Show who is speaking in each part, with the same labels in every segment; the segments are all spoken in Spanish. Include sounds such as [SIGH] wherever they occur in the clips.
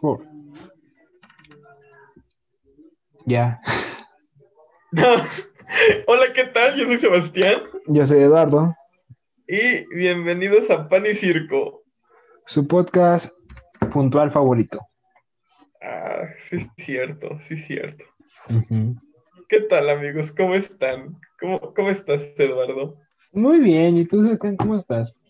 Speaker 1: Four. Ya. [LAUGHS]
Speaker 2: Hola, ¿qué tal? Yo soy Sebastián
Speaker 1: Yo soy Eduardo.
Speaker 2: y bienvenidos a Pan y Circo.
Speaker 1: Su podcast puntual favorito.
Speaker 2: Ah, sí, es cierto, sí, es cierto. ¿Qué tal, amigos? ¿Cómo están? ¿Cómo, cómo estás, Eduardo?
Speaker 1: Muy bien. ¿Y tú, Sebastián, cómo estás?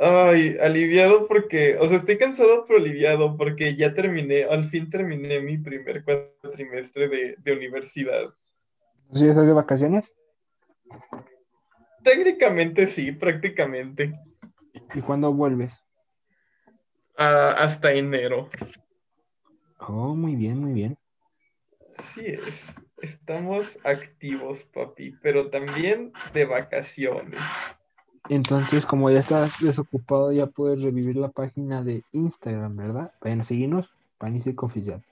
Speaker 2: Ay, aliviado porque, o sea, estoy cansado pero aliviado porque ya terminé, al fin terminé mi primer cuatrimestre de, de universidad.
Speaker 1: ¿Sí estás de vacaciones?
Speaker 2: Técnicamente sí, prácticamente.
Speaker 1: ¿Y cuándo vuelves?
Speaker 2: Ah, hasta enero.
Speaker 1: Oh, muy bien, muy bien.
Speaker 2: Así es. Estamos activos, papi, pero también de vacaciones.
Speaker 1: Entonces, como ya estás desocupado, ya puedes revivir la página de Instagram, ¿verdad? Vayan a seguirnos, Pan y Circo Oficial.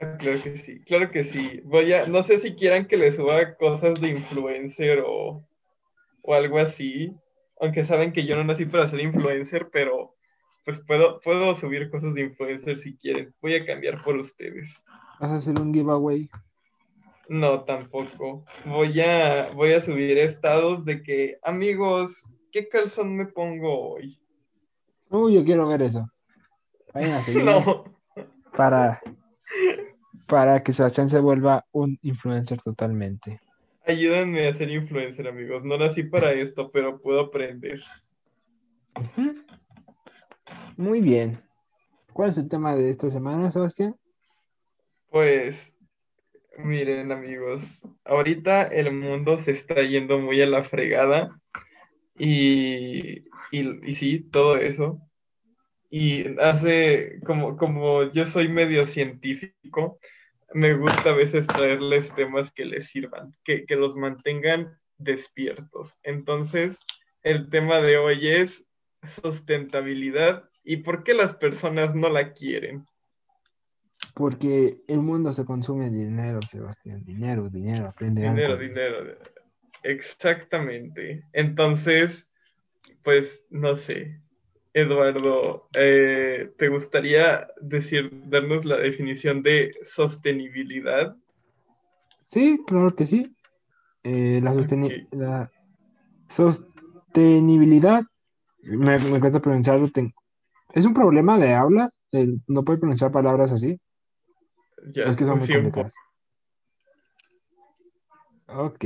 Speaker 2: Ah, Claro que sí, claro que sí. Voy a, no sé si quieran que le suba cosas de influencer o, o algo así, aunque saben que yo no nací para ser influencer, pero pues puedo, puedo subir cosas de influencer si quieren. Voy a cambiar por ustedes.
Speaker 1: ¿Vas a hacer un giveaway?
Speaker 2: No, tampoco. Voy a, voy a subir estados de que, amigos, ¿qué calzón me pongo hoy?
Speaker 1: Uy, yo quiero ver eso. Vayan a [LAUGHS] seguirnos
Speaker 2: No.
Speaker 1: para, para que Sebastián se vuelva un influencer totalmente.
Speaker 2: Ayúdenme a ser influencer, amigos. No nací para esto, pero puedo aprender.
Speaker 1: Muy bien. ¿Cuál es el tema de esta semana, Sebastián?
Speaker 2: Pues, miren, amigos, ahorita el mundo se está yendo muy a la fregada y, y, y sí, todo eso. Y hace, como, como yo soy medio científico, me gusta a veces traerles temas que les sirvan, que, que los mantengan despiertos. Entonces, el tema de hoy es sustentabilidad y por qué las personas no la quieren.
Speaker 1: Porque el mundo se consume en dinero, Sebastián. Dinero, dinero, aprende
Speaker 2: Dinero,
Speaker 1: algo.
Speaker 2: dinero. Exactamente. Entonces, pues no sé. Eduardo, eh, ¿te gustaría decir, darnos la definición de sostenibilidad?
Speaker 1: Sí, claro que sí. Eh, la, sosteni-
Speaker 2: Ok.
Speaker 1: la sostenibilidad, me, me cuesta pronunciarlo. Es un problema de habla, el no puede pronunciar palabras así.
Speaker 2: Ya,
Speaker 1: Es que son muy complicadas. Ok.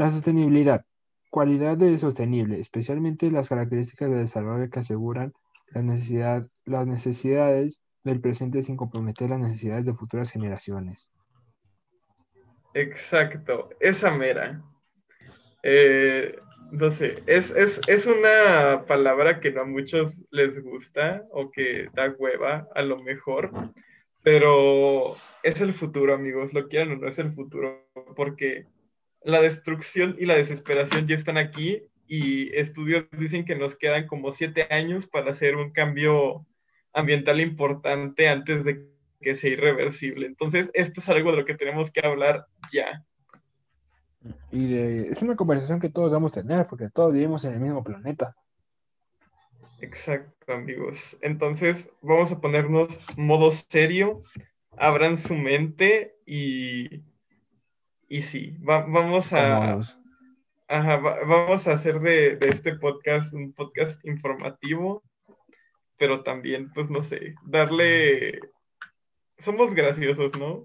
Speaker 1: La sostenibilidad. Cualidad de sostenible, especialmente las características de desarrollo que aseguran la necesidad, las necesidades del presente sin comprometer las necesidades de futuras generaciones.
Speaker 2: Exacto, esa mera. Eh, no sé, es, es, es una palabra que no a muchos les gusta o que da hueva, a lo mejor, pero es el futuro, amigos, lo quieran o no es el futuro, porque la destrucción y la desesperación ya están aquí y estudios dicen que nos quedan como siete años para hacer un cambio ambiental importante antes de que sea irreversible. Entonces, esto es algo de lo que tenemos que hablar ya.
Speaker 1: Y de- es una conversación que todos debemos tener, porque todos vivimos en el mismo planeta.
Speaker 2: Exacto, amigos. Entonces, vamos a ponernos modo serio, abran su mente y, y sí, va- vamos a,
Speaker 1: Cómodos.
Speaker 2: ajá, va- vamos a hacer de, de este podcast un podcast informativo, pero también, pues no sé, darle, somos graciosos, ¿no?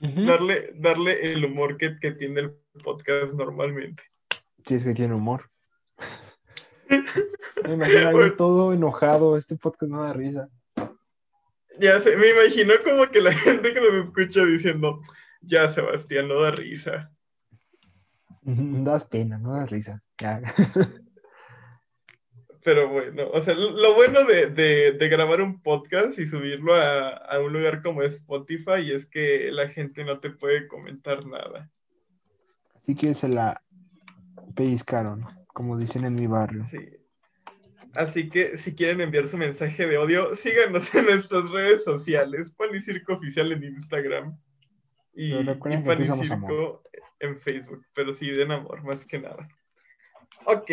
Speaker 2: Darle, darle el humor que, que tiene el podcast normalmente.
Speaker 1: Si es que tiene humor. [LAUGHS] Me imagino algo todo enojado. Este podcast no da risa.
Speaker 2: Ya sé, me imagino como que la [LAUGHS] gente que nos escucha diciendo, ya Sebastián, no da risa. [LAUGHS]
Speaker 1: Das pena, no das risa. Ya.
Speaker 2: Pero bueno, o sea, lo bueno de, de- de grabar un podcast y subirlo a, a un lugar como Spotify es que la gente no te puede comentar nada.
Speaker 1: Así que se la pellizcaron, como dicen en mi barrio.
Speaker 2: Sí. Así que si quieren enviar su mensaje de odio, síganos en nuestras redes sociales, Pan y Circo Oficial en Instagram y, y
Speaker 1: recuerden que
Speaker 2: Pan
Speaker 1: aquí
Speaker 2: y
Speaker 1: somos
Speaker 2: Circo en Facebook, pero sí den amor más que nada. Ok,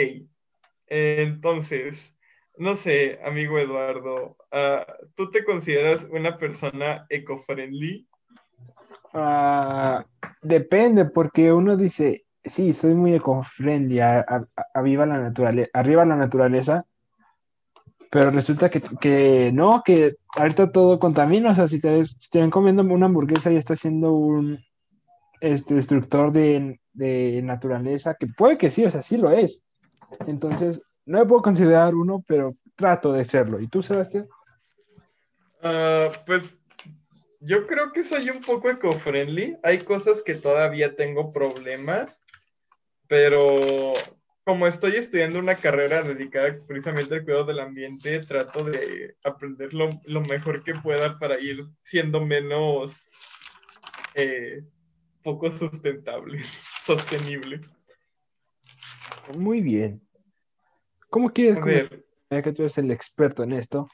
Speaker 2: entonces, no sé, amigo Eduardo, ah, ¿tú te consideras una persona eco-friendly?
Speaker 1: Ah, depende, porque uno dice, sí, soy muy eco-friendly, arriba la naturaleza, arriba la naturaleza, pero resulta que, que, no, que ahorita todo contamina, o sea, si te, ves, te ven comiendo una hamburguesa y está siendo un este, destructor de, de naturaleza, que puede que sí, o sea, sí lo es. Entonces, no me puedo considerar uno, pero trato de serlo. ¿Y tú, Sebastián?
Speaker 2: Uh, pues yo creo que soy un poco eco-friendly. Hay cosas que todavía tengo problemas, pero como estoy estudiando una carrera dedicada precisamente al cuidado del ambiente, trato de aprender lo, lo mejor que pueda para ir siendo menos eh, poco sustentable, [LAUGHS] sostenible.
Speaker 1: Muy bien. ¿Cómo quieres ver, ya que tú eres el experto en esto?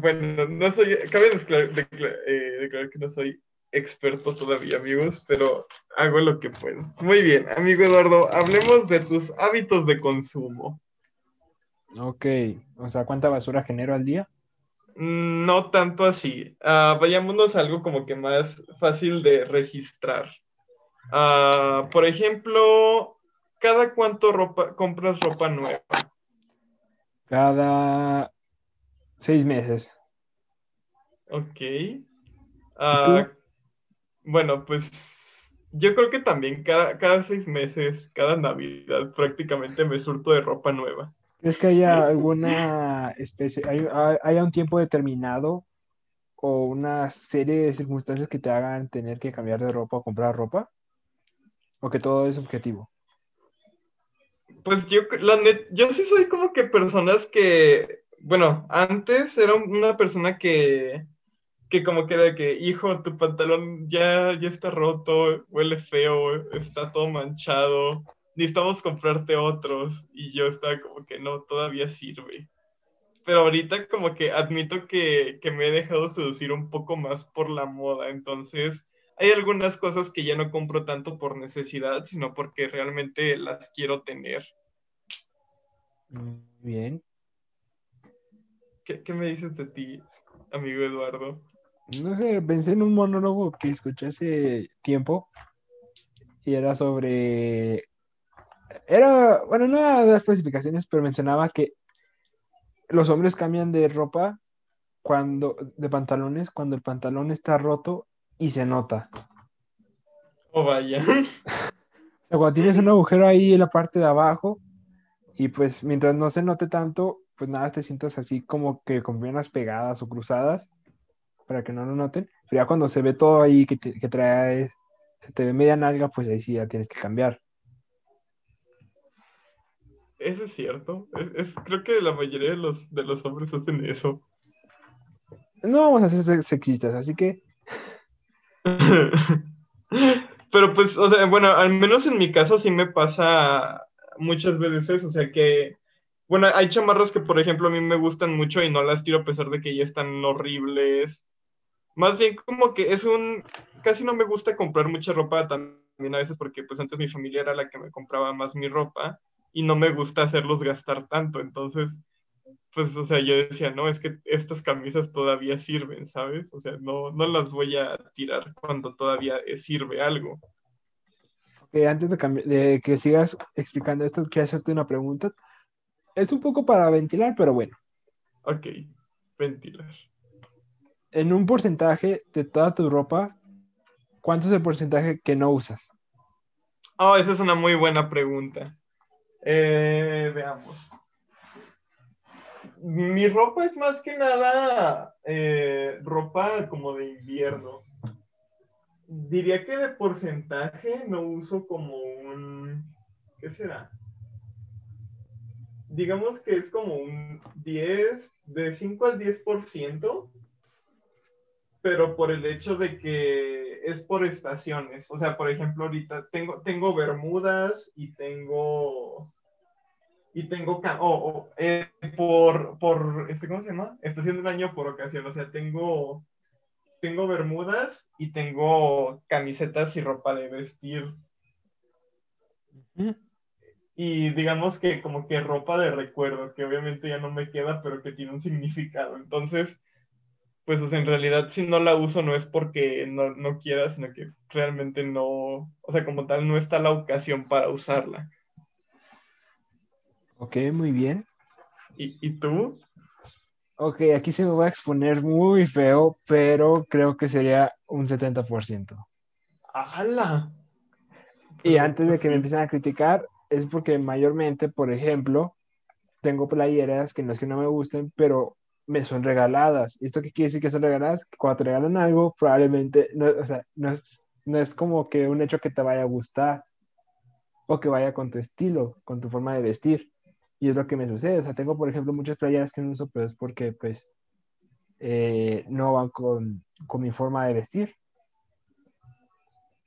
Speaker 2: Bueno, no soy, cabe eh, declarar, que no soy experto todavía, amigos, pero hago lo que puedo. Muy bien, amigo Eduardo, hablemos de tus hábitos de consumo.
Speaker 1: Ok, o sea, ¿cuánta basura genero al día?
Speaker 2: Mm, no tanto así. Uh, vayámonos a algo como que más fácil de registrar. Uh, por ejemplo, ¿cada cuánto ropa, compras ropa nueva?
Speaker 1: Cada seis meses.
Speaker 2: Ok. Uh, bueno, pues yo creo que también cada, cada seis meses, cada Navidad, prácticamente me surto de ropa nueva.
Speaker 1: ¿Es que haya alguna especie, hay, haya un tiempo determinado o una serie de circunstancias que te hagan tener que cambiar de ropa o comprar ropa? ¿O que todo es objetivo?
Speaker 2: Pues yo, la yo sí soy como que personas que, bueno, antes era una persona que, que como que era que, hijo, tu pantalón ya, ya está roto, huele feo, está todo manchado, necesitamos comprarte otros. Y yo estaba como que no, todavía sirve. Pero ahorita como que admito que, que me he dejado seducir un poco más por la moda, entonces hay algunas cosas que ya no compro tanto por necesidad, sino porque realmente las quiero tener.
Speaker 1: Bien.
Speaker 2: ¿Qué, qué me dices de ti, amigo Eduardo?
Speaker 1: No sé, pensé en un monólogo que escuché hace tiempo y era sobre... Era, bueno, no de las especificaciones, pero mencionaba que los hombres cambian de ropa cuando, de pantalones, cuando el pantalón está roto y se nota.
Speaker 2: Oh, vaya. [LAUGHS]
Speaker 1: o sea, cuando tienes un agujero ahí en la parte de abajo y pues mientras no se note tanto, pues nada, te sientas así como que con piernas pegadas o cruzadas para que no lo noten. Pero ya cuando se ve todo ahí que, te, que trae, se te ve media nalga, pues ahí sí ya tienes que cambiar.
Speaker 2: Eso es cierto. Es, creo que la mayoría de los, de los hombres hacen eso.
Speaker 1: No vamos a ser sexistas, así que [LAUGHS]
Speaker 2: Pero pues, o sea, bueno, al menos en mi caso sí me pasa muchas veces, o sea que, bueno, hay chamarras que por ejemplo a mí me gustan mucho y no las tiro a pesar de que ya están horribles. Más bien como que es un, casi no me gusta comprar mucha ropa también a veces porque pues antes mi familia era la que me compraba más mi ropa y no me gusta hacerlos gastar tanto, entonces pues, o sea, yo decía, no, es que estas camisas todavía sirven, ¿sabes? O sea, no, no las voy a tirar cuando todavía sirve algo.
Speaker 1: Ok, antes de, que sigas explicando esto, quiero hacerte una pregunta. Es un poco para ventilar, pero bueno.
Speaker 2: Ok, ventilar.
Speaker 1: En un porcentaje de toda tu ropa, ¿cuánto es el porcentaje que no usas?
Speaker 2: Oh, esa es una muy buena pregunta. Eh, veamos mi ropa es más que nada eh, ropa como de invierno. Diría que de porcentaje no uso como un... ¿Qué será? Digamos que es como un 10, de 5 al 10%, pero por el hecho de que es por estaciones. O sea, por ejemplo, ahorita tengo, tengo bermudas y tengo y tengo, oh, eh, por, por, este, ¿cómo se llama? Estación del año por ocasión, o sea, tengo, tengo bermudas y tengo camisetas y ropa de vestir. y digamos que como que ropa de recuerdo, que obviamente ya no me queda, pero que tiene un significado. Entonces, pues en realidad si no la uso no es porque no, no quiera, sino que realmente no, o sea, como tal, no está la ocasión para usarla.
Speaker 1: Ok, muy bien.
Speaker 2: ¿Y, y tú?
Speaker 1: Ok, aquí se me va a exponer muy feo, pero creo que sería un 70%.
Speaker 2: ¡Hala!
Speaker 1: Y antes de que me empiecen a criticar, es porque mayormente, por ejemplo, tengo playeras que no es que no me gusten, pero me son regaladas. ¿Y esto qué quiere decir que son regaladas? Cuando te regalan algo, probablemente, no, o sea, no es, no es como que un hecho que te vaya a gustar o que vaya con tu estilo, con tu forma de vestir. Y es lo que me sucede. O sea, tengo, por ejemplo, muchas playeras que no uso, pero es porque, pues, eh, no van con, con mi forma de vestir.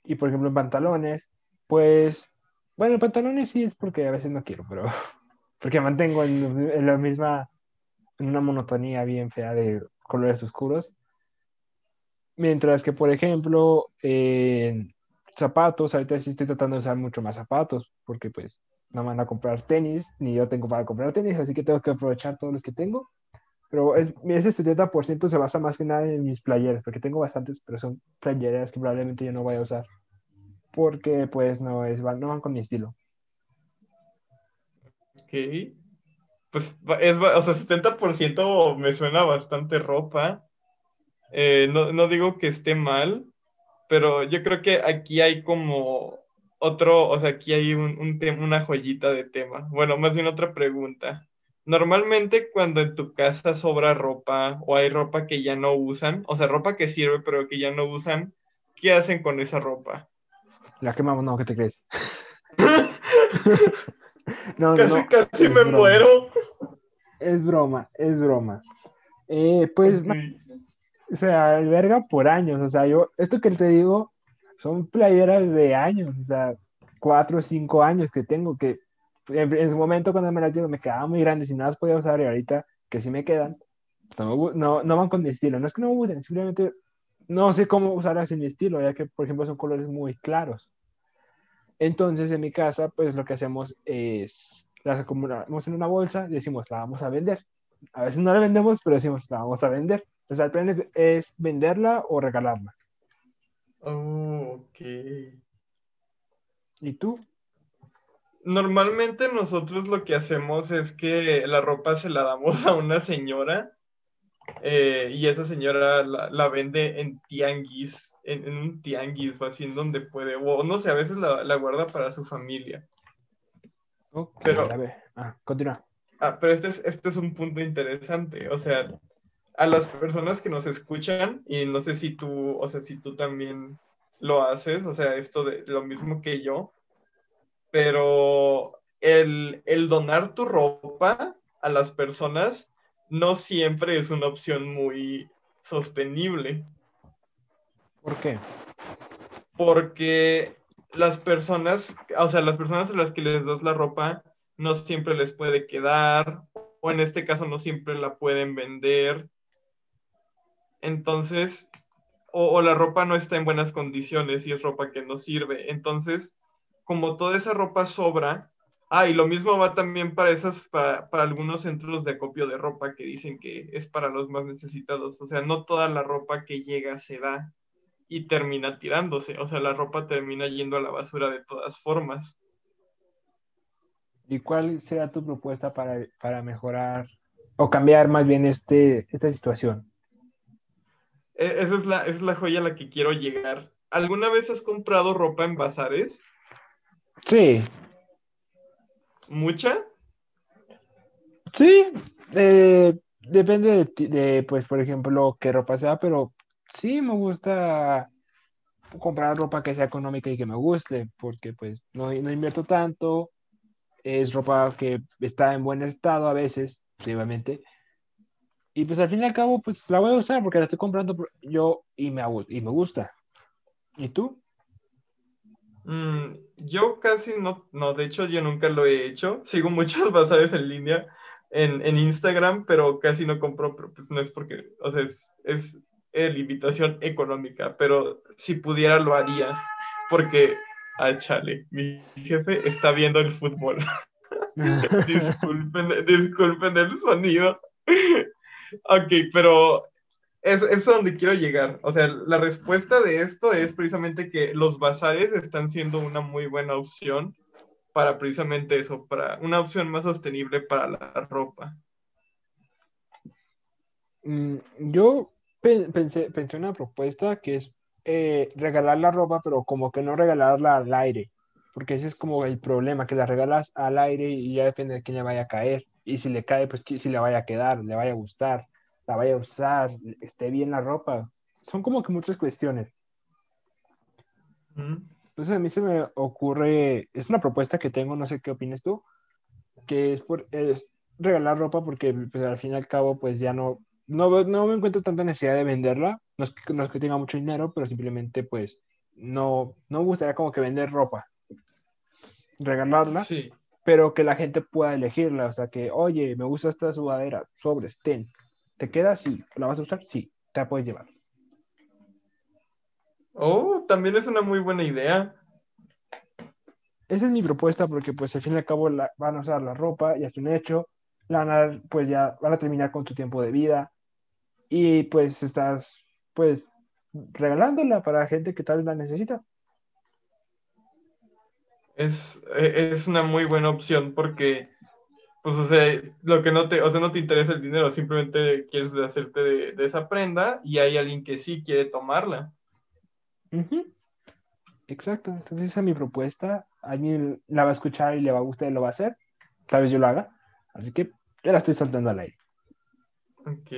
Speaker 1: Y, por ejemplo, en pantalones, pues, bueno, en pantalones sí es porque a veces no quiero, pero [LAUGHS] porque mantengo en, en la misma, en una monotonía bien fea de colores oscuros. Mientras que, por ejemplo, en zapatos, ahorita sí estoy tratando de usar mucho más zapatos, porque pues no van a comprar tenis, ni yo tengo para comprar tenis, así que tengo que aprovechar todos los que tengo. Pero es, ese 70% se basa más que nada en mis playeras, porque tengo bastantes, pero son playeras que probablemente yo no voy a usar, porque pues no, es, no van con mi estilo.
Speaker 2: Ok. Pues es, o sea, 70% me suena bastante ropa. Eh, no, no digo que esté mal, pero yo creo que aquí hay como otro, o sea, aquí hay un, un tema, una joyita de tema. Bueno, más bien otra pregunta. Normalmente cuando en tu casa sobra ropa o hay ropa que ya no usan, o sea, ropa que sirve pero que ya no usan, ¿qué hacen con esa ropa?
Speaker 1: La quemamos, no, ¿qué te crees? [LAUGHS] [LAUGHS]
Speaker 2: no, casi, no, casi me broma. muero.
Speaker 1: Es broma, es broma. Eh, pues, okay. o sea, alberga por años, o sea, yo, esto que te digo, son playeras de años, o sea, cuatro o cinco años que tengo, que en, en, su momento cuando me las digo me quedaban muy grandes y no las podía usar y ahorita que sí me quedan, no, no, no van con mi estilo, no es que no me gusten, simplemente no sé cómo usarlas en mi estilo, ya que por ejemplo son colores muy claros. Entonces en mi casa pues lo que hacemos es las acumulamos en una bolsa y decimos la vamos a vender. A veces no la vendemos, pero decimos la vamos a vender. O sea, el plan es, es venderla o regalarla.
Speaker 2: Oh, ok.
Speaker 1: ¿Y tú?
Speaker 2: Normalmente nosotros lo que hacemos es que la ropa se la damos a una señora eh, y esa señora la, la vende en tianguis, en, en, un tianguis o así en donde puede, o no sé, a veces la, la guarda para su familia.
Speaker 1: Okay, pero, a ver, ah, continúa.
Speaker 2: Ah, pero este es, este es un punto interesante, o sea, a las personas que nos escuchan, y no sé si tú, o sea, si tú también lo haces, o sea, esto de lo mismo que yo, pero el, el donar tu ropa a las personas no siempre es una opción muy sostenible.
Speaker 1: ¿Por qué?
Speaker 2: Porque las personas, o sea, las personas a las que les das la ropa no siempre les puede quedar, o en este caso no siempre la pueden vender. Entonces, o, la ropa no está en buenas condiciones y es ropa que no sirve. Entonces, como toda esa ropa sobra, ah, y lo mismo va también para esas, para, para, algunos centros de acopio de ropa que dicen que es para los más necesitados. O sea, no toda la ropa que llega se da y termina tirándose. O sea, la ropa termina yendo a la basura de todas formas.
Speaker 1: ¿Y cuál será tu propuesta para, para mejorar o cambiar más bien este, esta situación?
Speaker 2: Esa es, la, es la joya a la que quiero llegar. ¿Alguna vez has comprado ropa en bazares?
Speaker 1: Sí.
Speaker 2: ¿Mucha?
Speaker 1: Sí, eh, depende de, de, pues, por ejemplo, qué ropa sea, pero sí me gusta comprar ropa que sea económica y que me guste, porque pues no, no invierto tanto, es ropa que está en buen estado a veces, obviamente, y pues al fin y al cabo, pues la voy a usar porque la estoy comprando yo y me, y me gusta. ¿Y tú?
Speaker 2: Mm, yo casi no, no, de hecho yo nunca lo he hecho. [LAUGHS] Sigo muchos bazares en línea en, en Instagram, pero casi no compro, pero pues no es porque, o sea, es, es, limitación económica, pero si pudiera lo haría, porque Ah, chale, mi jefe está viendo el fútbol. [LAUGHS] disculpen, disculpen el sonido. ok, pero es, es donde quiero llegar. O sea, la respuesta de esto es precisamente que los bazares están siendo una muy buena opción para precisamente eso, para una opción más sostenible para la ropa.
Speaker 1: Mm, yo pensé, pensé una propuesta que es eh, regalar la ropa, pero como que no regalarla al aire, porque ese es como el problema, que la regalas al aire y ya depende de quién le vaya a caer. Y si le cae, pues si le vaya a quedar, le vaya a gustar, la vaya a usar, esté bien la ropa. Son como que muchas cuestiones. Entonces a mí se me ocurre, es una propuesta que tengo, no sé qué opinas tú, que es, por, es regalar ropa porque pues, al fin y al cabo pues ya no, no, no me encuentro tanta necesidad de venderla, no es, que, no es que tenga mucho dinero, pero simplemente pues no, no me gustaría como que vender ropa, regalarla,
Speaker 2: Sí.
Speaker 1: pero que la gente pueda elegirla, o sea que, oye, me gusta esta sudadera, sobres, ten, ¿te queda? Sí, ¿la vas a usar? Sí, te la puedes llevar.
Speaker 2: Oh, también es una muy buena idea.
Speaker 1: Esa es mi propuesta porque pues al fin y al cabo la- van a usar la ropa, ya es un hecho, la van a, pues ya van a terminar con su tiempo de vida y pues estás pues regalándola para gente que tal vez la necesita.
Speaker 2: Es, e- es una muy buena opción porque, pues, o sea, lo que no te, o sea, no te interesa el dinero, simplemente quieres hacerte de, de esa prenda y hay alguien que sí quiere tomarla.
Speaker 1: Ujú. Exacto, entonces esa es mi propuesta. Alguien la va a escuchar y le va a gustar y lo va a hacer. Tal vez yo lo haga. Así que ya la estoy saltando al aire.
Speaker 2: Ok.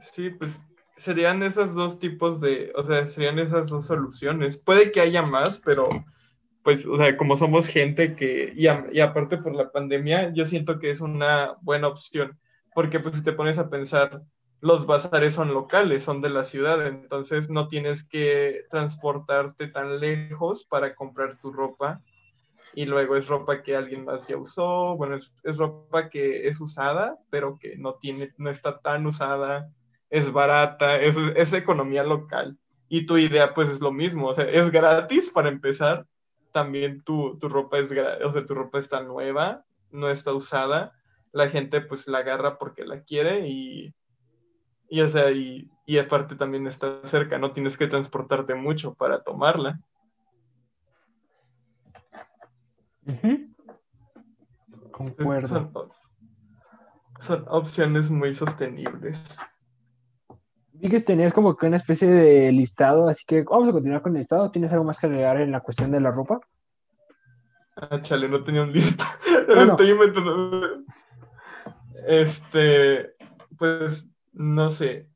Speaker 2: Sí, pues serían esos dos tipos de, o sea, serían esas dos soluciones. Puede que haya más, pero pues, o sea, como somos gente que, y, y aparte por la pandemia, yo siento que es una buena opción, porque pues si te pones a pensar, los bazares son locales, son de la ciudad, entonces no tienes que transportarte tan lejos para comprar tu ropa y luego es ropa que alguien más ya usó, bueno, es, es ropa que es usada, pero que no tiene, no está tan usada, es barata, es, es economía local. Y tu idea pues es lo mismo, o sea, es gratis para empezar, también tu, tu ropa es, o sea, tu ropa está nueva, no está usada, la gente pues la agarra porque la quiere y, y o sea, y, y aparte también está cerca, no tienes que transportarte mucho para tomarla.
Speaker 1: Concuerdo.
Speaker 2: Son, son opciones muy sostenibles.
Speaker 1: Vi que tenías como que una especie de listado, así que vamos a continuar con el listado. ¿Tienes algo más que agregar en la cuestión de la ropa?
Speaker 2: Ah, chale, no tenía un.
Speaker 1: Bueno. [LAUGHS]
Speaker 2: Estoy inventando. Este, pues, no sé.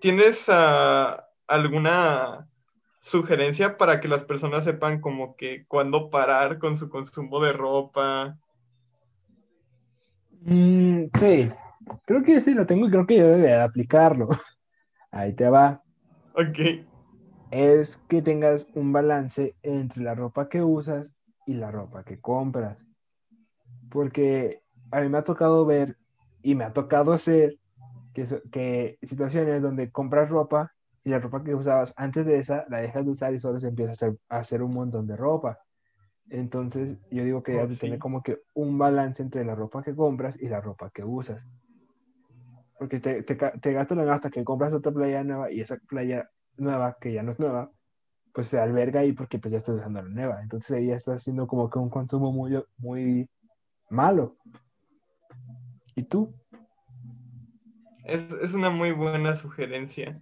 Speaker 2: ¿Tienes ah, alguna sugerencia para que las personas sepan como que cuándo parar con su consumo de ropa?
Speaker 1: Mm, sí, creo que sí lo tengo y creo que yo debería de aplicarlo. [LAUGHS] Ahí te va.
Speaker 2: Ok,
Speaker 1: Es que tengas un balance entre la ropa que usas y la ropa que compras. Porque a mí me ha tocado ver y me ha tocado hacer que, que situaciones donde compras ropa y la ropa que usabas antes de esa la dejas de usar y solo se empieza a hacer, a hacer un montón de ropa. Entonces, yo digo que
Speaker 2: Oh,
Speaker 1: has de tener
Speaker 2: sí.
Speaker 1: como que un balance entre la ropa que compras y la ropa que usas. Porque te, te, te gastas la hasta que compras otra playa nueva y esa playa nueva, que ya no es nueva, pues se alberga ahí porque pues ya estás usando la nueva. Entonces ahí ya estás haciendo como que un consumo muy, muy malo. ¿Y tú?
Speaker 2: es, es una muy buena sugerencia.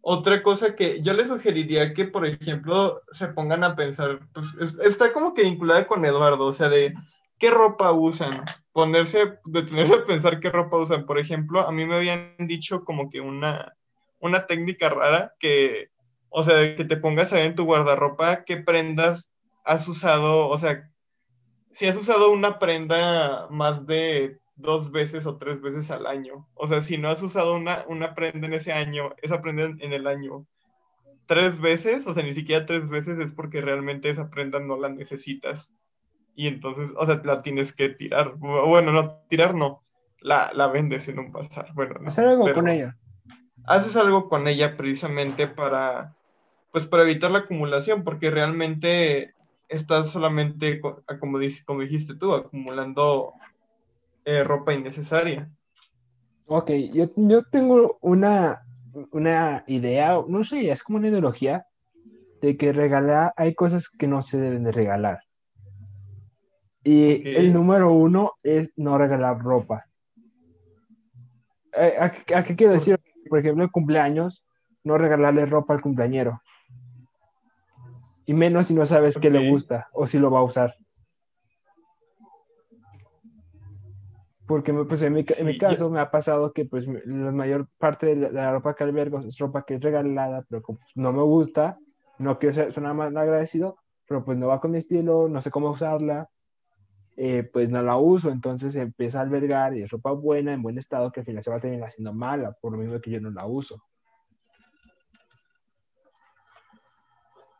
Speaker 2: Otra cosa que yo les sugeriría que, por ejemplo, se pongan a pensar, pues es- está como que vinculada con Eduardo, o sea, de qué ropa usan, ponerse, detenerse a pensar qué ropa usan. Por ejemplo, a mí me habían dicho como que una, una técnica rara que, o sea, que te pongas a ver en tu guardarropa qué prendas has usado, o sea, si has usado una prenda más de dos veces o tres veces al año. O sea, si no has usado una, una prenda en ese año, esa prenda en, en el año tres veces, o sea, ni siquiera tres veces es porque realmente esa prenda no la necesitas. Y entonces, o sea, la tienes que tirar. Bueno, no, tirar no. La, la vendes en un bazar. Bueno, no,
Speaker 1: Hacer algo con ella.
Speaker 2: Haces algo con ella precisamente para, pues para evitar la acumulación, porque realmente estás solamente, como, como dijiste tú, acumulando eh, ropa innecesaria.
Speaker 1: Ok, yo, yo tengo una, una idea, no sé, es como una ideología de que regalar, hay cosas que no se deben de regalar. Y el número uno es no regalar ropa. Eh, ¿A, qué quiero decir? Por ejemplo, el cumpleaños, no regalarle ropa al cumpleañero. Y menos si no sabes qué le gusta o si lo va a usar. Porque pues, en, mi, en mi caso me ha pasado que pues la mayor parte de la, ropa que albergo es ropa que es regalada, pero no me gusta, no quiero ser, sonar más agradecido, pero pues no va con mi estilo, no sé cómo usarla, eh, pues no la uso, entonces empieza a albergar y es ropa buena, en buen estado, que al final se va a terminar haciendo mala, por lo mismo que yo no la uso.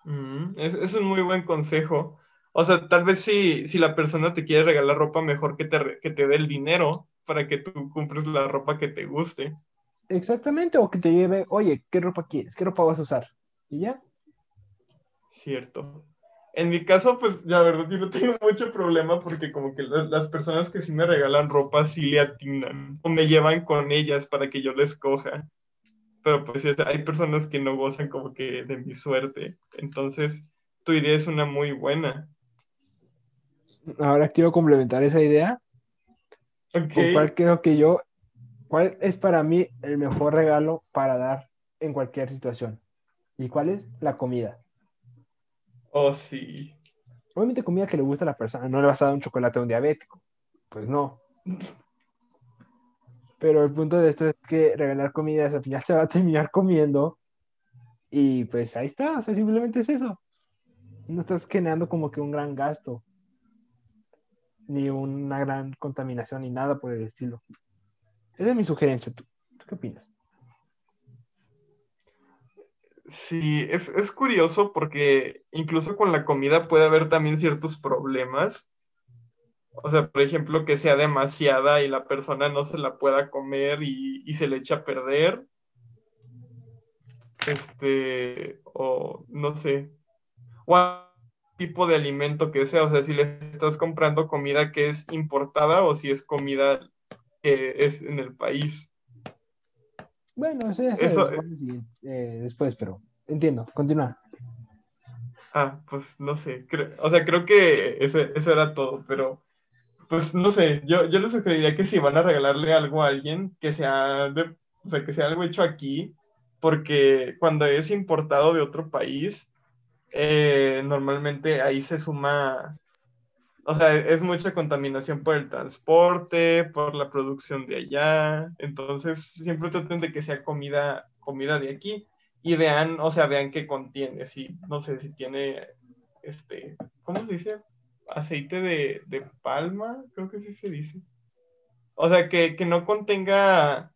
Speaker 2: Mm, es, es, un muy buen consejo. O sea, tal vez si, si la persona te quiere regalar ropa, mejor que te, que te dé el dinero para que tú compres la ropa que te guste.
Speaker 1: Exactamente, o que te lleve, oye, ¿qué ropa quieres? ¿Qué ropa vas a usar? Y ya.
Speaker 2: Cierto. En mi caso, pues la verdad yo no tengo mucho problema porque como que las personas que sí me regalan ropa sí le atinan o me llevan con ellas para que yo les coja. Pero pues hay personas que no gozan como que de mi suerte. Entonces, tu idea es una muy buena.
Speaker 1: Ahora quiero complementar esa idea.
Speaker 2: Okay.
Speaker 1: cuál creo que yo, cuál es para mí el mejor regalo para dar en cualquier situación? ¿Y cuál es? La comida.
Speaker 2: Oh, sí.
Speaker 1: Obviamente comida que le gusta a la persona, no le vas a dar un chocolate a un diabético. Pues no. Pero el punto de esto es que regalar comida al final se va a terminar comiendo. Y pues ahí está, o sea, simplemente es eso. No estás generando como que un gran gasto. Ni una gran contaminación, ni nada por el estilo. Esa es mi sugerencia. ¿Tú, ¿tú qué opinas?
Speaker 2: Sí, es, es, curioso porque incluso con la comida puede haber también ciertos problemas. O sea, por ejemplo, que sea demasiada y la persona no se la pueda comer y, se le echa a perder. Este, o no sé. O tipo de alimento que sea. O sea, si le estás comprando comida que es importada o si es comida que es en el país.
Speaker 1: Bueno, sí, eso, eh, después, pero entiendo, continúa.
Speaker 2: Ah, pues no sé, o sea, creo que eso, eso, era todo, pero pues no sé, yo, yo le sugeriría que si van a regalarle algo a alguien, que sea, de, o sea, que sea algo hecho aquí, porque cuando es importado de otro país, eh, normalmente ahí se suma o sea, es mucha contaminación por el transporte, por la producción de allá. Entonces, siempre traten de que sea comida, comida de aquí y vean, o sea, vean qué contiene. Si, no sé, si tiene, este, ¿cómo se dice? Aceite de, de palma, creo que sí se dice. O sea, que, que no contenga,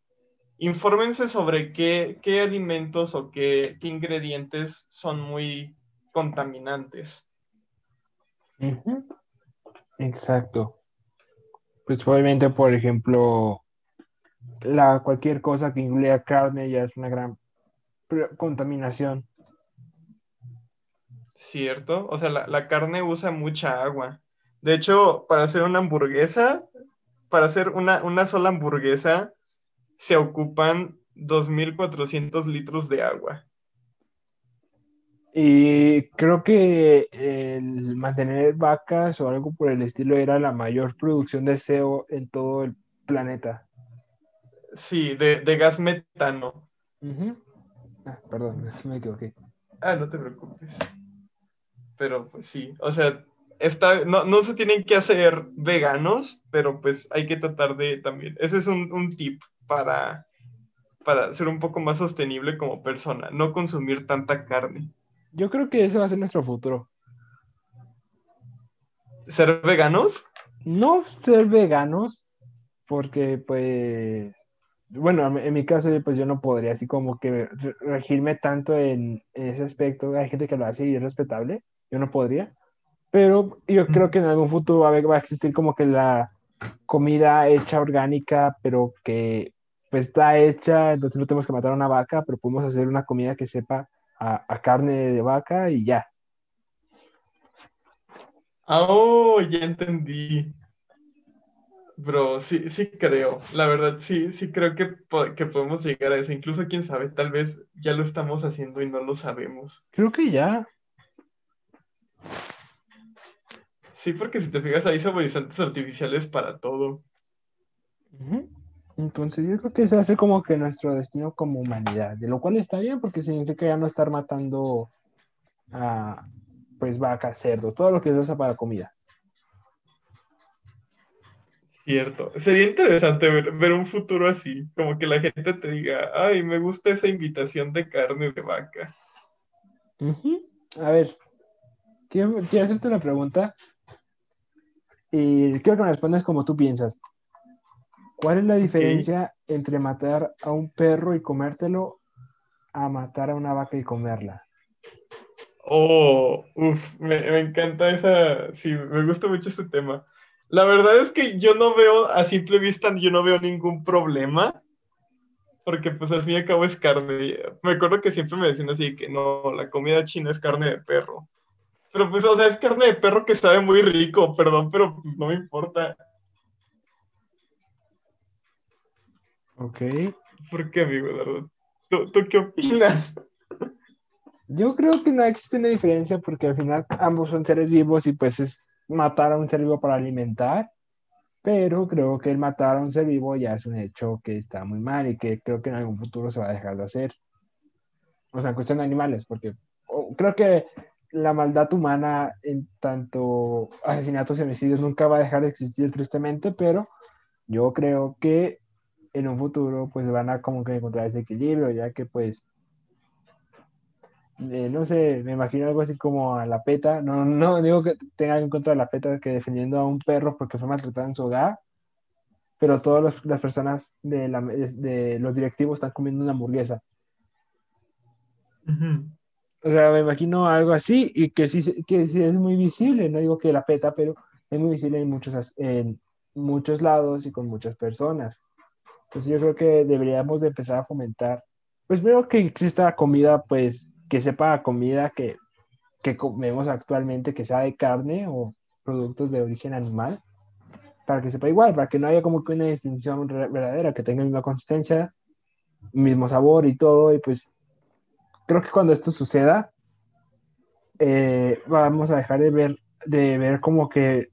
Speaker 2: infórmense sobre qué, qué alimentos o qué, qué ingredientes son muy contaminantes.
Speaker 1: Exacto. Pues probablemente, por ejemplo, la, cualquier cosa que incluya carne ya es una gran contaminación.
Speaker 2: Cierto, o sea, la, carne usa mucha agua. De hecho, para hacer una hamburguesa, para hacer una, una sola hamburguesa, se ocupan 2.400 litros de agua.
Speaker 1: Y creo que el mantener vacas o algo por el estilo era la mayor producción de CO en todo el planeta.
Speaker 2: Sí, de, gas metano.
Speaker 1: ah, perdón, [LAUGHS] me equivoqué.
Speaker 2: Ah, no te preocupes. Pero pues sí, o sea, está, no, no se tienen que hacer veganos, pero pues hay que tratar de también. Ese es un, un tip para, para ser un poco más sostenible como persona, no consumir tanta carne.
Speaker 1: Yo creo que ese va a ser nuestro futuro.
Speaker 2: ¿Ser veganos?
Speaker 1: No ser veganos, porque pues, bueno, en mi caso pues yo no podría así como que regirme tanto en, ese aspecto. Hay gente que lo hace y es respetable, yo no podría. Pero yo creo que en algún futuro va a, va a existir como que la comida hecha orgánica, pero que pues está hecha, entonces no tenemos que matar a una vaca, pero podemos hacer una comida que sepa a, carne de vaca y ya.
Speaker 2: Oh, ya entendí. Bro, sí, sí creo. La verdad, sí, sí creo que, que podemos llegar a eso. Incluso, quién sabe, tal vez ya lo estamos haciendo y no lo sabemos.
Speaker 1: Creo que ya.
Speaker 2: Sí, porque si te fijas, hay saborizantes artificiales para todo.
Speaker 1: Entonces yo creo que se hace como que nuestro destino como humanidad, de lo cual está bien porque significa ya no estar matando a pues vacas, cerdos, todo lo que se usa para comida.
Speaker 2: Cierto. Sería interesante ver, un futuro así, como que la gente te diga, ay, me gusta esa invitación de carne de vaca.
Speaker 1: A ver, quiero, quiero hacerte una pregunta y quiero que me respondas como tú piensas. ¿Cuál es la diferencia entre matar a un perro y comértelo a matar a una vaca y comerla?
Speaker 2: Oh, uff, me, encanta esa, sí, me gusta mucho este tema. La verdad es que yo no veo, a simple vista, yo no veo ningún problema, porque pues al fin y al cabo es carne. Me acuerdo que siempre me decían así que no, la comida china es carne de perro. Pero pues, o sea, es carne de perro que sabe muy rico, perdón, pero pues no me importa.
Speaker 1: Ok.
Speaker 2: ¿Por qué, amigo Eduardo? ¿Tú, qué opinas?
Speaker 1: Yo creo que no existe una diferencia porque al final ambos son seres vivos y pues es matar a un ser vivo para alimentar, pero creo que el matar a un ser vivo ya es un hecho que está muy mal y que creo que en algún futuro se va a dejar de hacer. O sea, en cuestión de animales, porque creo que la maldad humana en tanto asesinatos y homicidios nunca va a dejar de existir tristemente, pero yo creo que en un futuro pues van a como que encontrar ese equilibrio, ya que pues, eh, no sé, me imagino algo así como a la PETA, no, no digo que tengan en contra de la PETA que defendiendo a un perro porque fue maltratado en su hogar, pero todas las personas de, la, de, los directivos están comiendo una hamburguesa. O sea, me imagino algo así y que sí, que sí es muy visible, no digo que la PETA, pero es muy visible en muchos, en muchos lados y con muchas personas. Entonces yo creo que deberíamos de empezar a fomentar, pues veo que exista comida, pues que sepa comida que, que comemos actualmente, que sea de carne o productos de origen animal, para que sepa igual, para que no haya como que una distinción verdadera, que tenga la misma consistencia, mismo sabor y todo, y pues creo que cuando esto suceda, eh, vamos a dejar de ver, de ver como que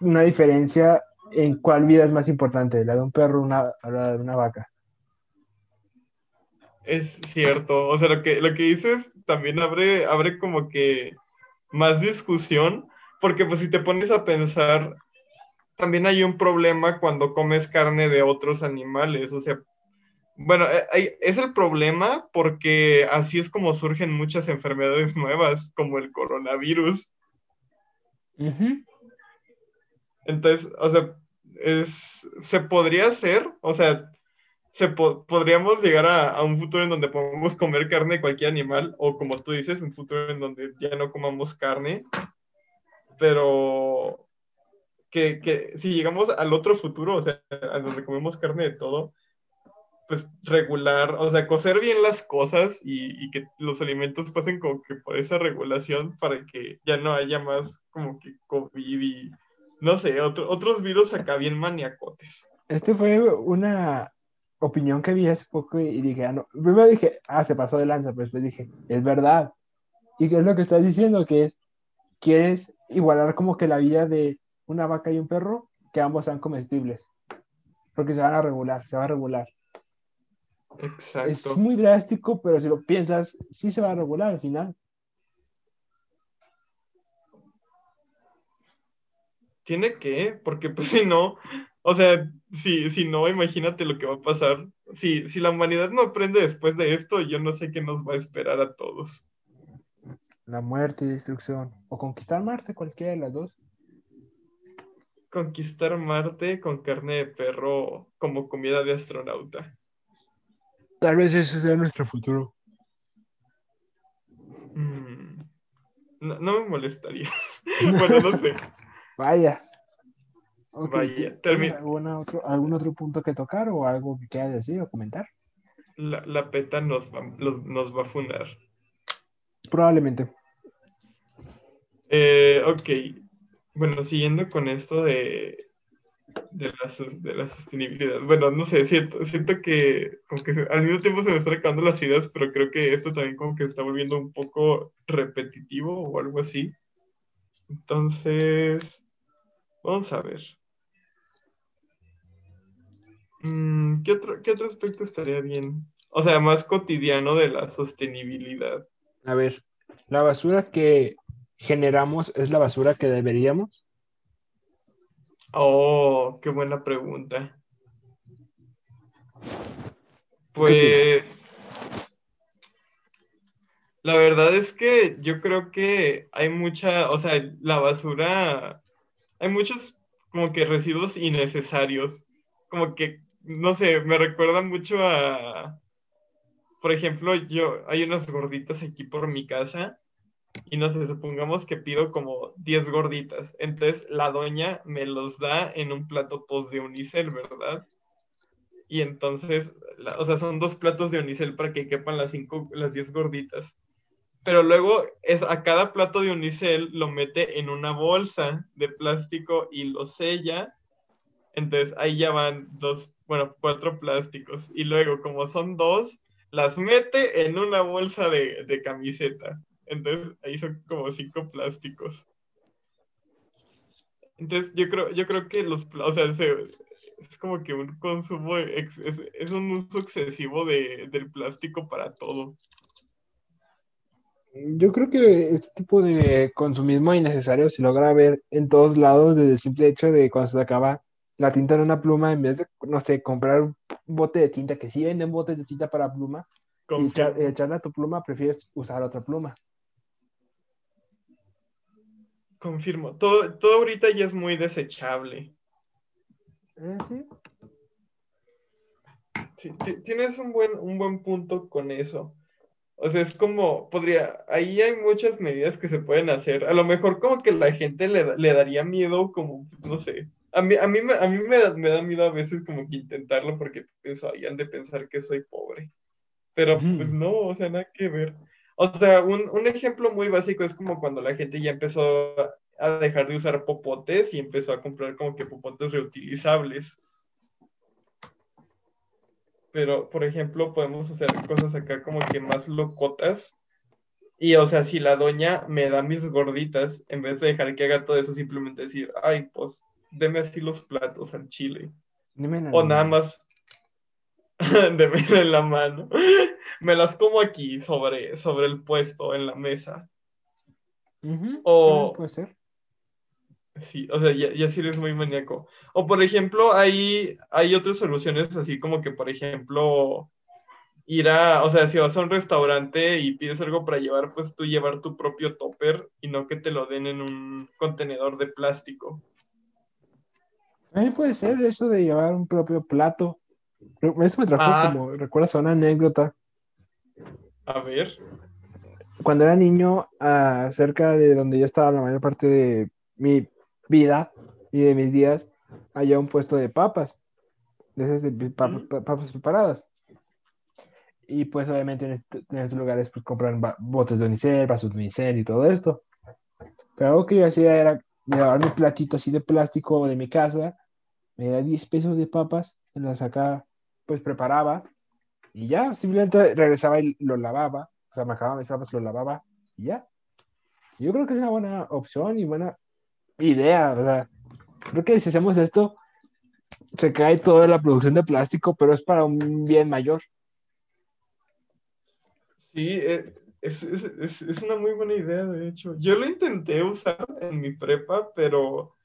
Speaker 1: una diferencia en cuál vida es más importante, la de un perro o la de una vaca.
Speaker 2: Es cierto, o sea, lo que, lo que dices también abre, abre como que más discusión, porque pues si te pones a pensar, también hay un problema cuando comes carne de otros animales, o sea, bueno, eh, es el problema porque así es como surgen muchas enfermedades nuevas, como el coronavirus. Entonces, o sea, es, se podría hacer, o sea, se podríamos llegar a, un futuro en donde podemos comer carne de cualquier animal, o como tú dices, un futuro en donde ya no comamos carne, pero que, que si llegamos al otro futuro, o sea, a donde comemos carne de todo, pues regular, o sea, cocer bien las cosas y, y, que los alimentos pasen como que por esa regulación para que ya no haya más como que COVID y no sé, otros virus acá bien maniacotes.
Speaker 1: Este fue una opinión que vi hace poco y dije, ah, no. primero dije, ah, se pasó de lanza, pero después dije, es verdad. ¿Y qué es lo que estás diciendo? Que es, quieres igualar como que la vida de una vaca y un perro, que ambos sean comestibles. Porque se van a regular, se va a regular.
Speaker 2: Exacto.
Speaker 1: Es muy drástico, pero si lo piensas, sí se va a regular al final.
Speaker 2: Tiene que, porque pues [LAUGHS] si no, o sea, si, si no, imagínate lo que va a pasar. Si, si la humanidad no aprende después de esto, yo no sé qué nos va a esperar a todos.
Speaker 1: La muerte y destrucción. O conquistar Marte, cualquiera de las dos.
Speaker 2: Conquistar Marte con carne de perro como comida de astronauta.
Speaker 1: Tal vez ese sea nuestro futuro.
Speaker 2: Mm, no, no me molestaría. [LAUGHS] [LAUGHS] bueno, no sé.
Speaker 1: Vaya. Vaya, ¿Algún otro, ¿Algún otro punto que tocar o algo que quieras decir o comentar?
Speaker 2: la, la PETA nos va, los- nos va a funar.
Speaker 1: Probablemente.
Speaker 2: Eh, ok, bueno, siguiendo con esto de, de, la, de la sostenibilidad. Bueno, no sé, siento, siento que como que al mismo tiempo se me están acabando las ideas, pero creo que esto también como que se está volviendo un poco repetitivo o algo así. Entonces, vamos a ver. Mm, ¿qué otro, qué otro aspecto estaría bien? O sea, más cotidiano de la sostenibilidad.
Speaker 1: A ver, la basura que generamos es la basura que deberíamos.
Speaker 2: Oh, qué buena pregunta.
Speaker 1: ¿Qué
Speaker 2: Pues la verdad es que yo creo que hay mucha, o sea, la basura, hay muchos como que residuos innecesarios, como que, no sé, me recuerda mucho a, por ejemplo, yo, hay unas gorditas aquí por mi casa y no sé, supongamos que pido como 10 gorditas, entonces la doña me los da en un plato post de unicel, ¿verdad? Y entonces, o sea, son dos platos de unicel para que quepan las cinco, las 10 gorditas. Pero luego es a cada plato de unicel lo mete en una bolsa de plástico y lo sella. Entonces ahí ya van dos, bueno, cuatro plásticos. Y luego, como son dos, las mete en una bolsa de, de camiseta. Entonces ahí son como cinco plásticos. Entonces yo creo, yo creo que los, o sea, se- es como que un consumo, es, es un uso excesivo de, del plástico para todo.
Speaker 1: Yo creo que este tipo de consumismo innecesario se logra ver en todos lados desde el simple hecho de cuando se acaba la tinta en una pluma, en vez de, no sé, comprar un bote de tinta, que sí venden botes de tinta para pluma, y echar- echarle a tu pluma, prefieres usar otra pluma.
Speaker 2: Confirmo. Todo, todo ahorita ya es muy desechable.
Speaker 1: Eh, sí.
Speaker 2: Sí, ti- tienes un buen, un buen punto con eso. O sea, es como, podría, ahí hay muchas medidas que se pueden hacer. A lo mejor como que la gente le, le daría miedo, como, no sé. A mí, a mí, me, a mí me, da, me da miedo a veces como que intentarlo porque pienso, ahí han de pensar que soy pobre. Pero pues no, o sea, nada que ver. O sea, un, un ejemplo muy básico es como cuando la gente ya empezó a dejar de usar popotes y empezó a comprar como que popotes reutilizables. Pero, por ejemplo, podemos hacer cosas acá como que más locotas. Y, o sea, si la doña me da mis gorditas, en vez de dejar que haga todo eso, simplemente decir, ay, pues, deme así los platos al chile.
Speaker 1: Dime la
Speaker 2: O nada más, [LAUGHS] deme en la mano. [LAUGHS] Me las como aquí, sobre, sobre el puesto, en la mesa. O-
Speaker 1: puede ser.
Speaker 2: Sí, o sea, ya, ya sí eres muy maníaco. O por ejemplo, hay, hay otras soluciones así como que, por ejemplo, ir a, o sea, si vas a un restaurante y pides algo para llevar, pues tú llevar tu propio topper y no que te lo den en un contenedor de plástico.
Speaker 1: También puede ser eso de llevar un propio plato. Eso me trajo
Speaker 2: Ah.
Speaker 1: como, recuerdas una anécdota.
Speaker 2: A ver.
Speaker 1: Cuando era niño, ah, cerca de donde yo estaba la mayor parte de mi vida y de mis días, había un puesto de papas, de esas de papas,
Speaker 2: Mm.
Speaker 1: pa- papas preparadas. Y pues obviamente en, este- en estos lugares pues compran botes de unicel, vasos de unicel y todo esto. Pero algo que yo hacía era llevar mi platito así de plástico de mi casa, me da 10 pesos de papas, las sacaba, pues preparaba y ya, simplemente regresaba y lo lavaba, o sea, me acababa mis papas, lo lavaba y ya. Yo creo que es una buena opción y buena idea, sea, creo que si hacemos esto, se cae toda la producción de plástico, pero es para un bien mayor.
Speaker 2: Sí, eh, es, es, es, es una muy buena idea, de hecho. Yo lo intenté usar en mi prepa, pero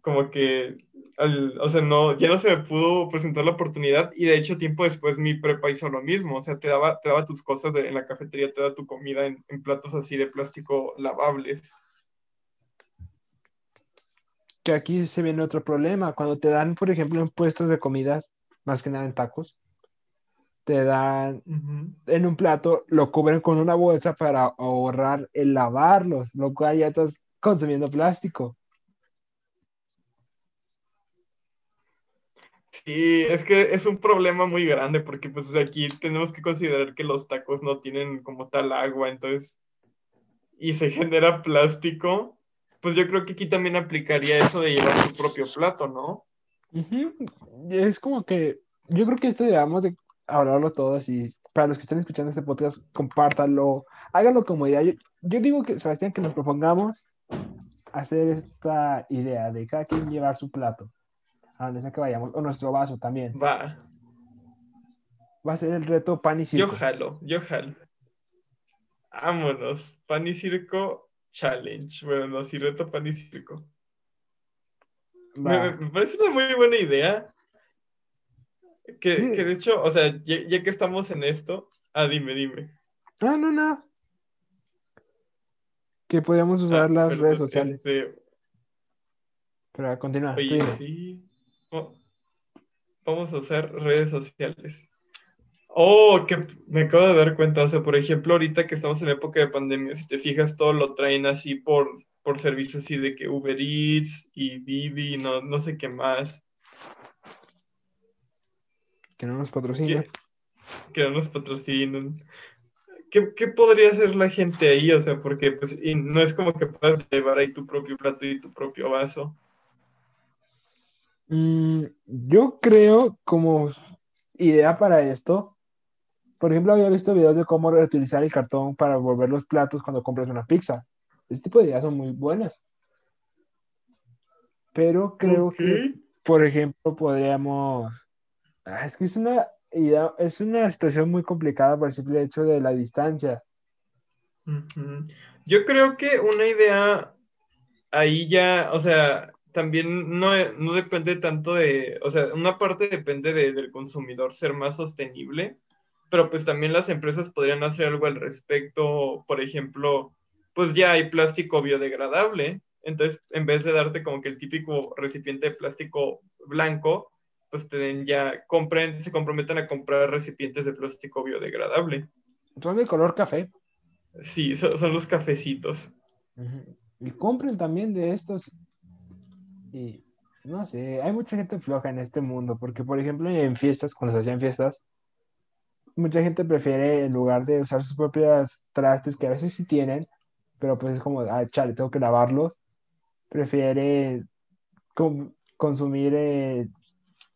Speaker 2: como que, al- o sea, no, ya no se me pudo presentar la oportunidad y de hecho tiempo después mi prepa hizo lo mismo, o sea, te daba, te daba tus cosas de- en la cafetería, te da tu comida en platos así de plástico lavables.
Speaker 1: Que aquí se viene otro problema, cuando te dan, por ejemplo, en puestos de comidas, más que nada en tacos, te dan en un plato, lo cubren con una bolsa para ahorrar el lavarlos, lo cual ya estás consumiendo plástico.
Speaker 2: Sí, es que es un problema muy grande porque pues aquí tenemos que considerar que los tacos no tienen como tal agua, entonces, y se [LAUGHS] genera plástico, pues yo creo que aquí también aplicaría eso de llevar tu propio plato, ¿no?
Speaker 1: Es como que, yo creo que esto debemos de hablarlo todos y para los que estén escuchando este podcast, compártanlo, háganlo como idea. Yo, yo digo que, Sebastián, que nos propongamos hacer esta idea de cada quien llevar su plato a donde sea que vayamos, o nuestro vaso también.
Speaker 2: Va.
Speaker 1: Va a ser el reto pan y circo.
Speaker 2: Yo jalo, yo jalo. Vámonos, pan y circo challenge. Bueno, no, sí, reto pan y circo. Me, me, parece una muy buena idea. Que,
Speaker 1: Sí.
Speaker 2: que de hecho, o sea, ya, ya que estamos en esto, ah, dime, dime.
Speaker 1: No, no, no. Que podríamos usar
Speaker 2: Ah,
Speaker 1: las
Speaker 2: perdón,
Speaker 1: redes sociales.
Speaker 2: este,
Speaker 1: Pero continúa. tú
Speaker 2: Oye, sí. Vamos a usar redes sociales. Oh, que me acabo de dar cuenta. O sea, por ejemplo, ahorita que estamos en época de pandemia, si te fijas, todo lo traen así por, por servicios así de que Uber Eats y Didi, no, no sé qué más,
Speaker 1: Que no nos patrocina.
Speaker 2: que, que no nos patrocinan. ¿Qué, qué podría hacer la gente ahí? O sea, porque pues y no es como que puedas llevar ahí tu propio plato y tu propio vaso.
Speaker 1: Mm, yo creo como idea para esto, por ejemplo, había visto videos de cómo reutilizar el cartón para volver los platos cuando compras una pizza. Este tipo de ideas son muy buenas. Pero creo que, por ejemplo, podríamos... Ah, es que es una idea, es una situación muy complicada por el simple hecho de la distancia.
Speaker 2: Yo creo que una idea ahí ya, o sea, también no, no depende tanto de, o sea, una parte depende de- del consumidor ser más sostenible, pero pues también las empresas podrían hacer algo al respecto, por ejemplo, pues ya hay plástico biodegradable, entonces en vez de darte como que el típico recipiente de plástico blanco, pues te den ya, compren, se comprometen a comprar recipientes de plástico biodegradable.
Speaker 1: Son de color café.
Speaker 2: Sí, so- son los cafecitos.
Speaker 1: Y compren también de estos. Y no sé, hay mucha gente floja en este mundo, porque por ejemplo en fiestas, cuando se hacían fiestas, mucha gente prefiere en lugar de usar sus propias trastes, que a veces sí tienen, pero pues es como, ah, chale, tengo que lavarlos, prefiere consumir eh,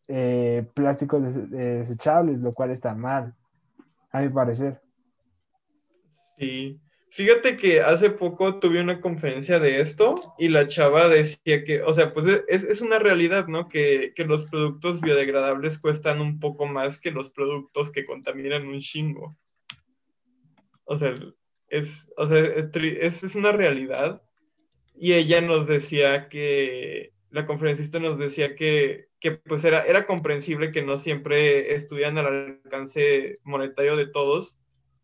Speaker 1: eh, plásticos des- desechables, lo cual está mal, a mi parecer.
Speaker 2: Sí. Fíjate que hace poco tuve una conferencia de esto y la chava decía que, o sea, pues es, es una realidad, ¿no? Que, que los productos biodegradables cuestan un poco más que los productos que contaminan un chingo. O sea, es, o sea, tri- es- es una realidad. Y ella nos decía que, la conferencista nos decía que, que pues era, era comprensible que no siempre estuvieran al alcance monetario de todos,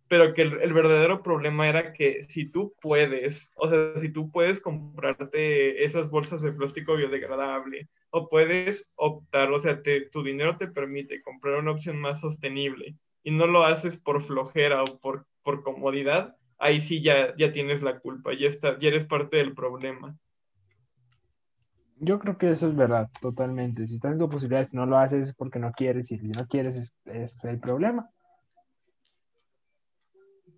Speaker 2: pero que el, verdadero problema era que si tú puedes, o sea, si tú puedes comprarte esas bolsas de plástico biodegradable, o puedes optar, o sea, te- tu dinero te permite comprar una opción más sostenible y no lo haces por flojera o por, por comodidad, ahí sí ya, ya tienes la culpa, ya, está, ya eres parte del problema.
Speaker 1: Yo creo que eso es verdad, totalmente. Si estás en tu posibilidad, si no lo haces es porque no quieres, y si no quieres es, es el problema.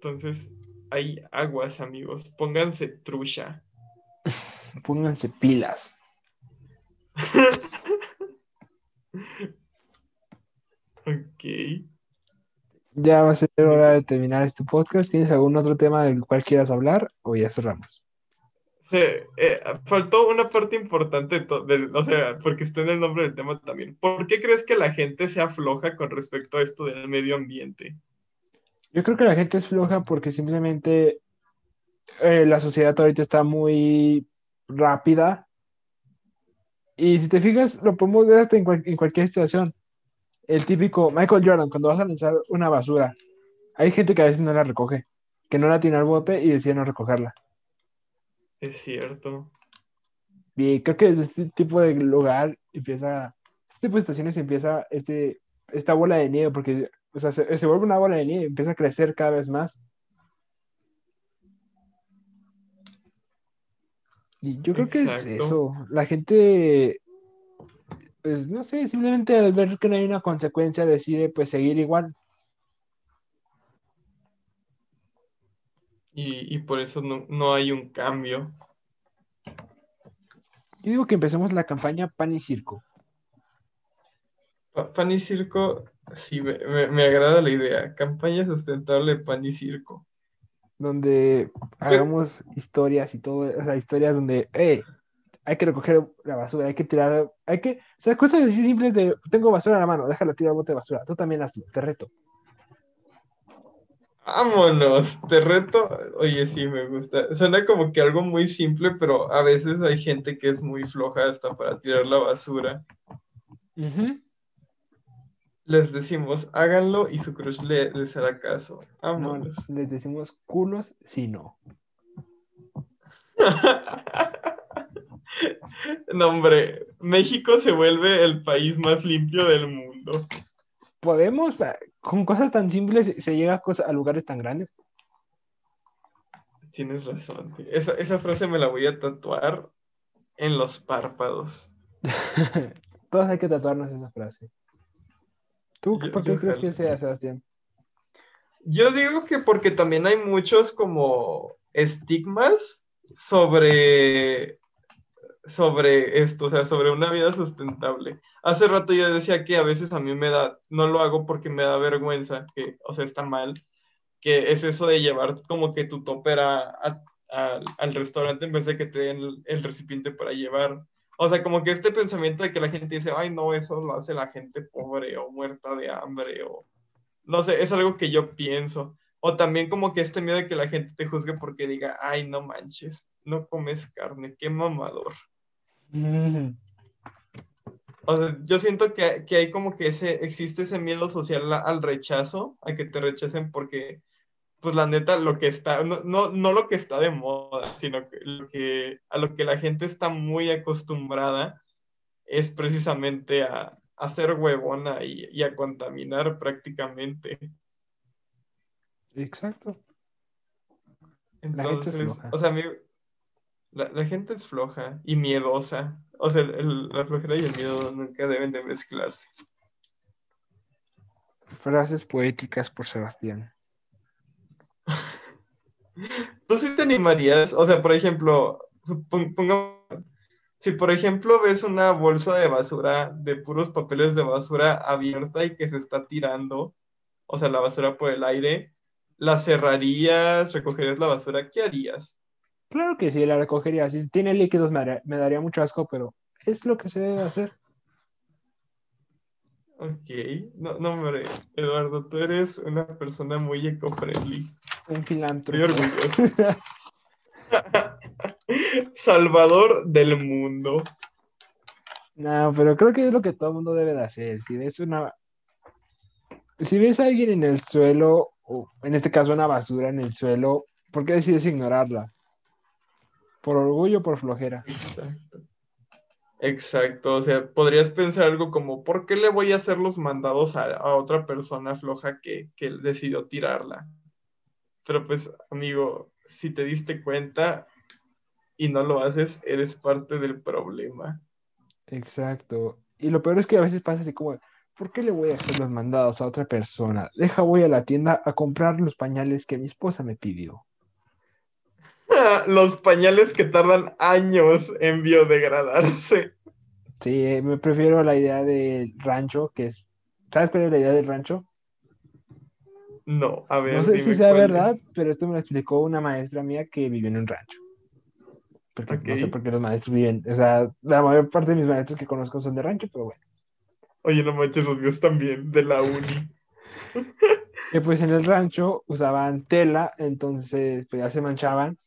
Speaker 2: Entonces, hay aguas, amigos, pónganse trucha. [LAUGHS]
Speaker 1: Pónganse pilas. [LAUGHS]
Speaker 2: Ok.
Speaker 1: Ya va a ser hora de terminar este podcast. ¿Tienes algún otro tema del cual quieras hablar o ya cerramos?
Speaker 2: Sí, eh, faltó una parte importante, del- o sea, porque está en el nombre del tema también. ¿Por qué crees que la gente se afloja con respecto a esto del medio ambiente?
Speaker 1: Yo creo que la gente es floja porque simplemente eh, la sociedad ahorita está muy rápida. Y si te fijas, lo podemos ver hasta en, cual- en cualquier situación. El típico Michael Jordan, cuando vas a lanzar una basura, hay gente que a veces no la recoge, que no la tiene al bote y decide no recogerla.
Speaker 2: Es cierto.
Speaker 1: Y creo que desde este tipo de lugar empieza, este tipo de estaciones empieza este, esta bola de nieve, porque o sea, se, se vuelve una bola de nieve, empieza a crecer cada vez más. Y yo creo que es eso. La gente pues no sé, simplemente al ver que no hay una consecuencia decide pues seguir igual.
Speaker 2: Y, y por eso no, no hay un cambio.
Speaker 1: Yo digo que empecemos la campaña Pan y Circo.
Speaker 2: Pa- Pan y circo, sí, me, me- me agrada la idea. Campaña sustentable Pan y circo.
Speaker 1: donde hagamos historias y todo, o sea, historias donde, eh, hay que recoger la basura, hay que tirar, hay que, o sea, cosas así simples de, tengo basura en la mano, déjala tirar bote de basura, tú también hazlo, te reto.
Speaker 2: Vámonos, te reto. Oye, sí, me gusta. Suena como que algo muy simple, pero a veces hay gente que es muy floja hasta para tirar la basura.
Speaker 1: Ujú.
Speaker 2: Les decimos, háganlo y su crush le, les hará caso.
Speaker 1: No,
Speaker 2: Vámonos.
Speaker 1: les decimos culos si no. [LAUGHS]
Speaker 2: No, hombre, México se vuelve el país más limpio del mundo.
Speaker 1: Podemos, con cosas tan simples se llega a, cosas, a lugares tan grandes.
Speaker 2: Tienes razón. Esa, esa frase me la voy a tatuar en los párpados. [LAUGHS]
Speaker 1: Todos hay que tatuarnos esa frase. ¿Tú
Speaker 2: Yo-
Speaker 1: por qué crees que sea, Sebastián?
Speaker 2: Yo digo que porque también hay muchos como estigmas sobre, sobre esto, o sea, sobre una vida sustentable. Hace rato yo decía que a veces a mí me da, no lo hago porque me da vergüenza, que, o sea, está mal, que es eso de llevar como que tu topper a- a- al- al restaurante en vez de que te den el, el recipiente para llevar. O sea, como que este pensamiento de que la gente dice, ay, no, eso lo hace la gente pobre o muerta de hambre o no sé, es algo que yo pienso. O también como que este miedo de que la gente te juzgue porque diga, ay, no manches, no comes carne, qué mamador. O sea, yo siento que, que hay como que ese, existe ese miedo social al rechazo, a que te rechacen porque, pues la neta, lo que está, no, no, no lo que está de moda, sino que, lo que a lo que la gente está muy acostumbrada es precisamente a, a ser huevona y, y a contaminar prácticamente.
Speaker 1: Exacto.
Speaker 2: Entonces,
Speaker 1: La gente es floja.
Speaker 2: o sea, la, la gente es floja y miedosa. O sea, el- la flojera y el miedo nunca deben de mezclarse.
Speaker 1: Frases poéticas por Sebastián.
Speaker 2: ¿Tú sí te animarías? O sea, por ejemplo, si por ejemplo ves una bolsa de basura, de puros papeles de basura abierta y que se está tirando, o sea, la basura por el aire, ¿la cerrarías? ¿Recogerías la basura? ¿Qué harías?
Speaker 1: Claro que sí, la recogería. Si tiene líquidos me daría mucho asco, pero es lo que se debe hacer.
Speaker 2: Ok, no, no, hombre, Eduardo, tú eres una persona muy eco-friendly.
Speaker 1: Un
Speaker 2: Muy
Speaker 1: filántropo.
Speaker 2: orgulloso. [LAUGHS] Salvador del mundo.
Speaker 1: No, pero creo que es lo que todo el mundo debe de hacer. Si ves una... Si ves a alguien en el suelo, o en este caso una basura en el suelo, ¿por qué decides ignorarla? ¿Por orgullo o por flojera?
Speaker 2: Exacto. Exacto, o sea, podrías pensar algo como, ¿por qué le voy a hacer los mandados a, a otra persona floja que, que decidió tirarla? Pero pues, amigo, si te diste cuenta y no lo haces, eres parte del problema.
Speaker 1: Exacto. Y lo peor es que a veces pasa así como, ¿por qué le voy a hacer los mandados a otra persona? Deja, voy a la tienda a comprar los pañales que mi esposa me pidió.
Speaker 2: Los pañales que tardan años en biodegradarse.
Speaker 1: Sí, eh, me prefiero la idea del rancho, que es... ¿Sabes cuál es la idea del rancho?
Speaker 2: No, a ver.
Speaker 1: No sé si sea
Speaker 2: es.
Speaker 1: verdad, pero esto me lo explicó una maestra mía que vivió en un rancho. Porque no sé por qué los maestros viven, o sea, la mayor parte de mis maestros que conozco son de rancho, pero bueno.
Speaker 2: Oye, no manches, los míos también, de la uni. [LAUGHS]
Speaker 1: Que pues en el rancho usaban tela, entonces pues ya se manchaban,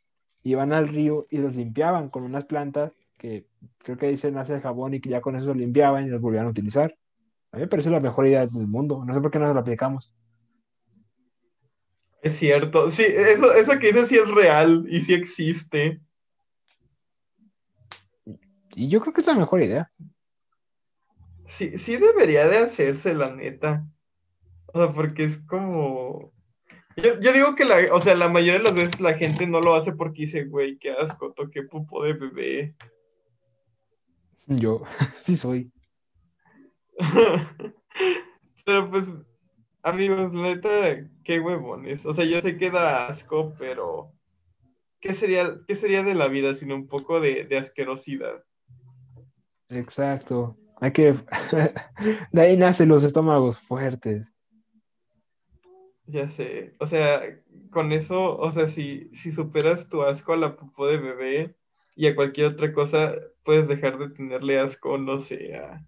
Speaker 1: iban al río y los limpiaban con unas plantas que creo que se nace el jabón y que ya con eso los limpiaban y los volvían a utilizar. A mí me parece la mejor idea del mundo, no sé por qué no lo aplicamos.
Speaker 2: Es cierto, sí, eso, eso que dices sí es real y sí existe.
Speaker 1: Y yo creo que es la mejor idea.
Speaker 2: Sí, sí debería de hacerse, la neta. O sea, porque es como... Yo, yo digo que la, o sea, la mayoría de las veces la gente no lo hace porque dice, güey, qué asco, toqué pupo de bebé. [LAUGHS]
Speaker 1: Yo [LAUGHS] sí soy. [LAUGHS]
Speaker 2: pero pues, amigos, neta, qué huevones. O sea, yo sé que da asco, pero ¿qué sería, qué sería de la vida sin un poco de, de asquerosidad?
Speaker 1: Exacto. Hay que. de ahí nacen los estómagos fuertes.
Speaker 2: Ya sé. O sea, con eso, o sea, si, si superas tu asco a la popó de bebé y a cualquier otra cosa, puedes dejar de tenerle asco, no sé, a.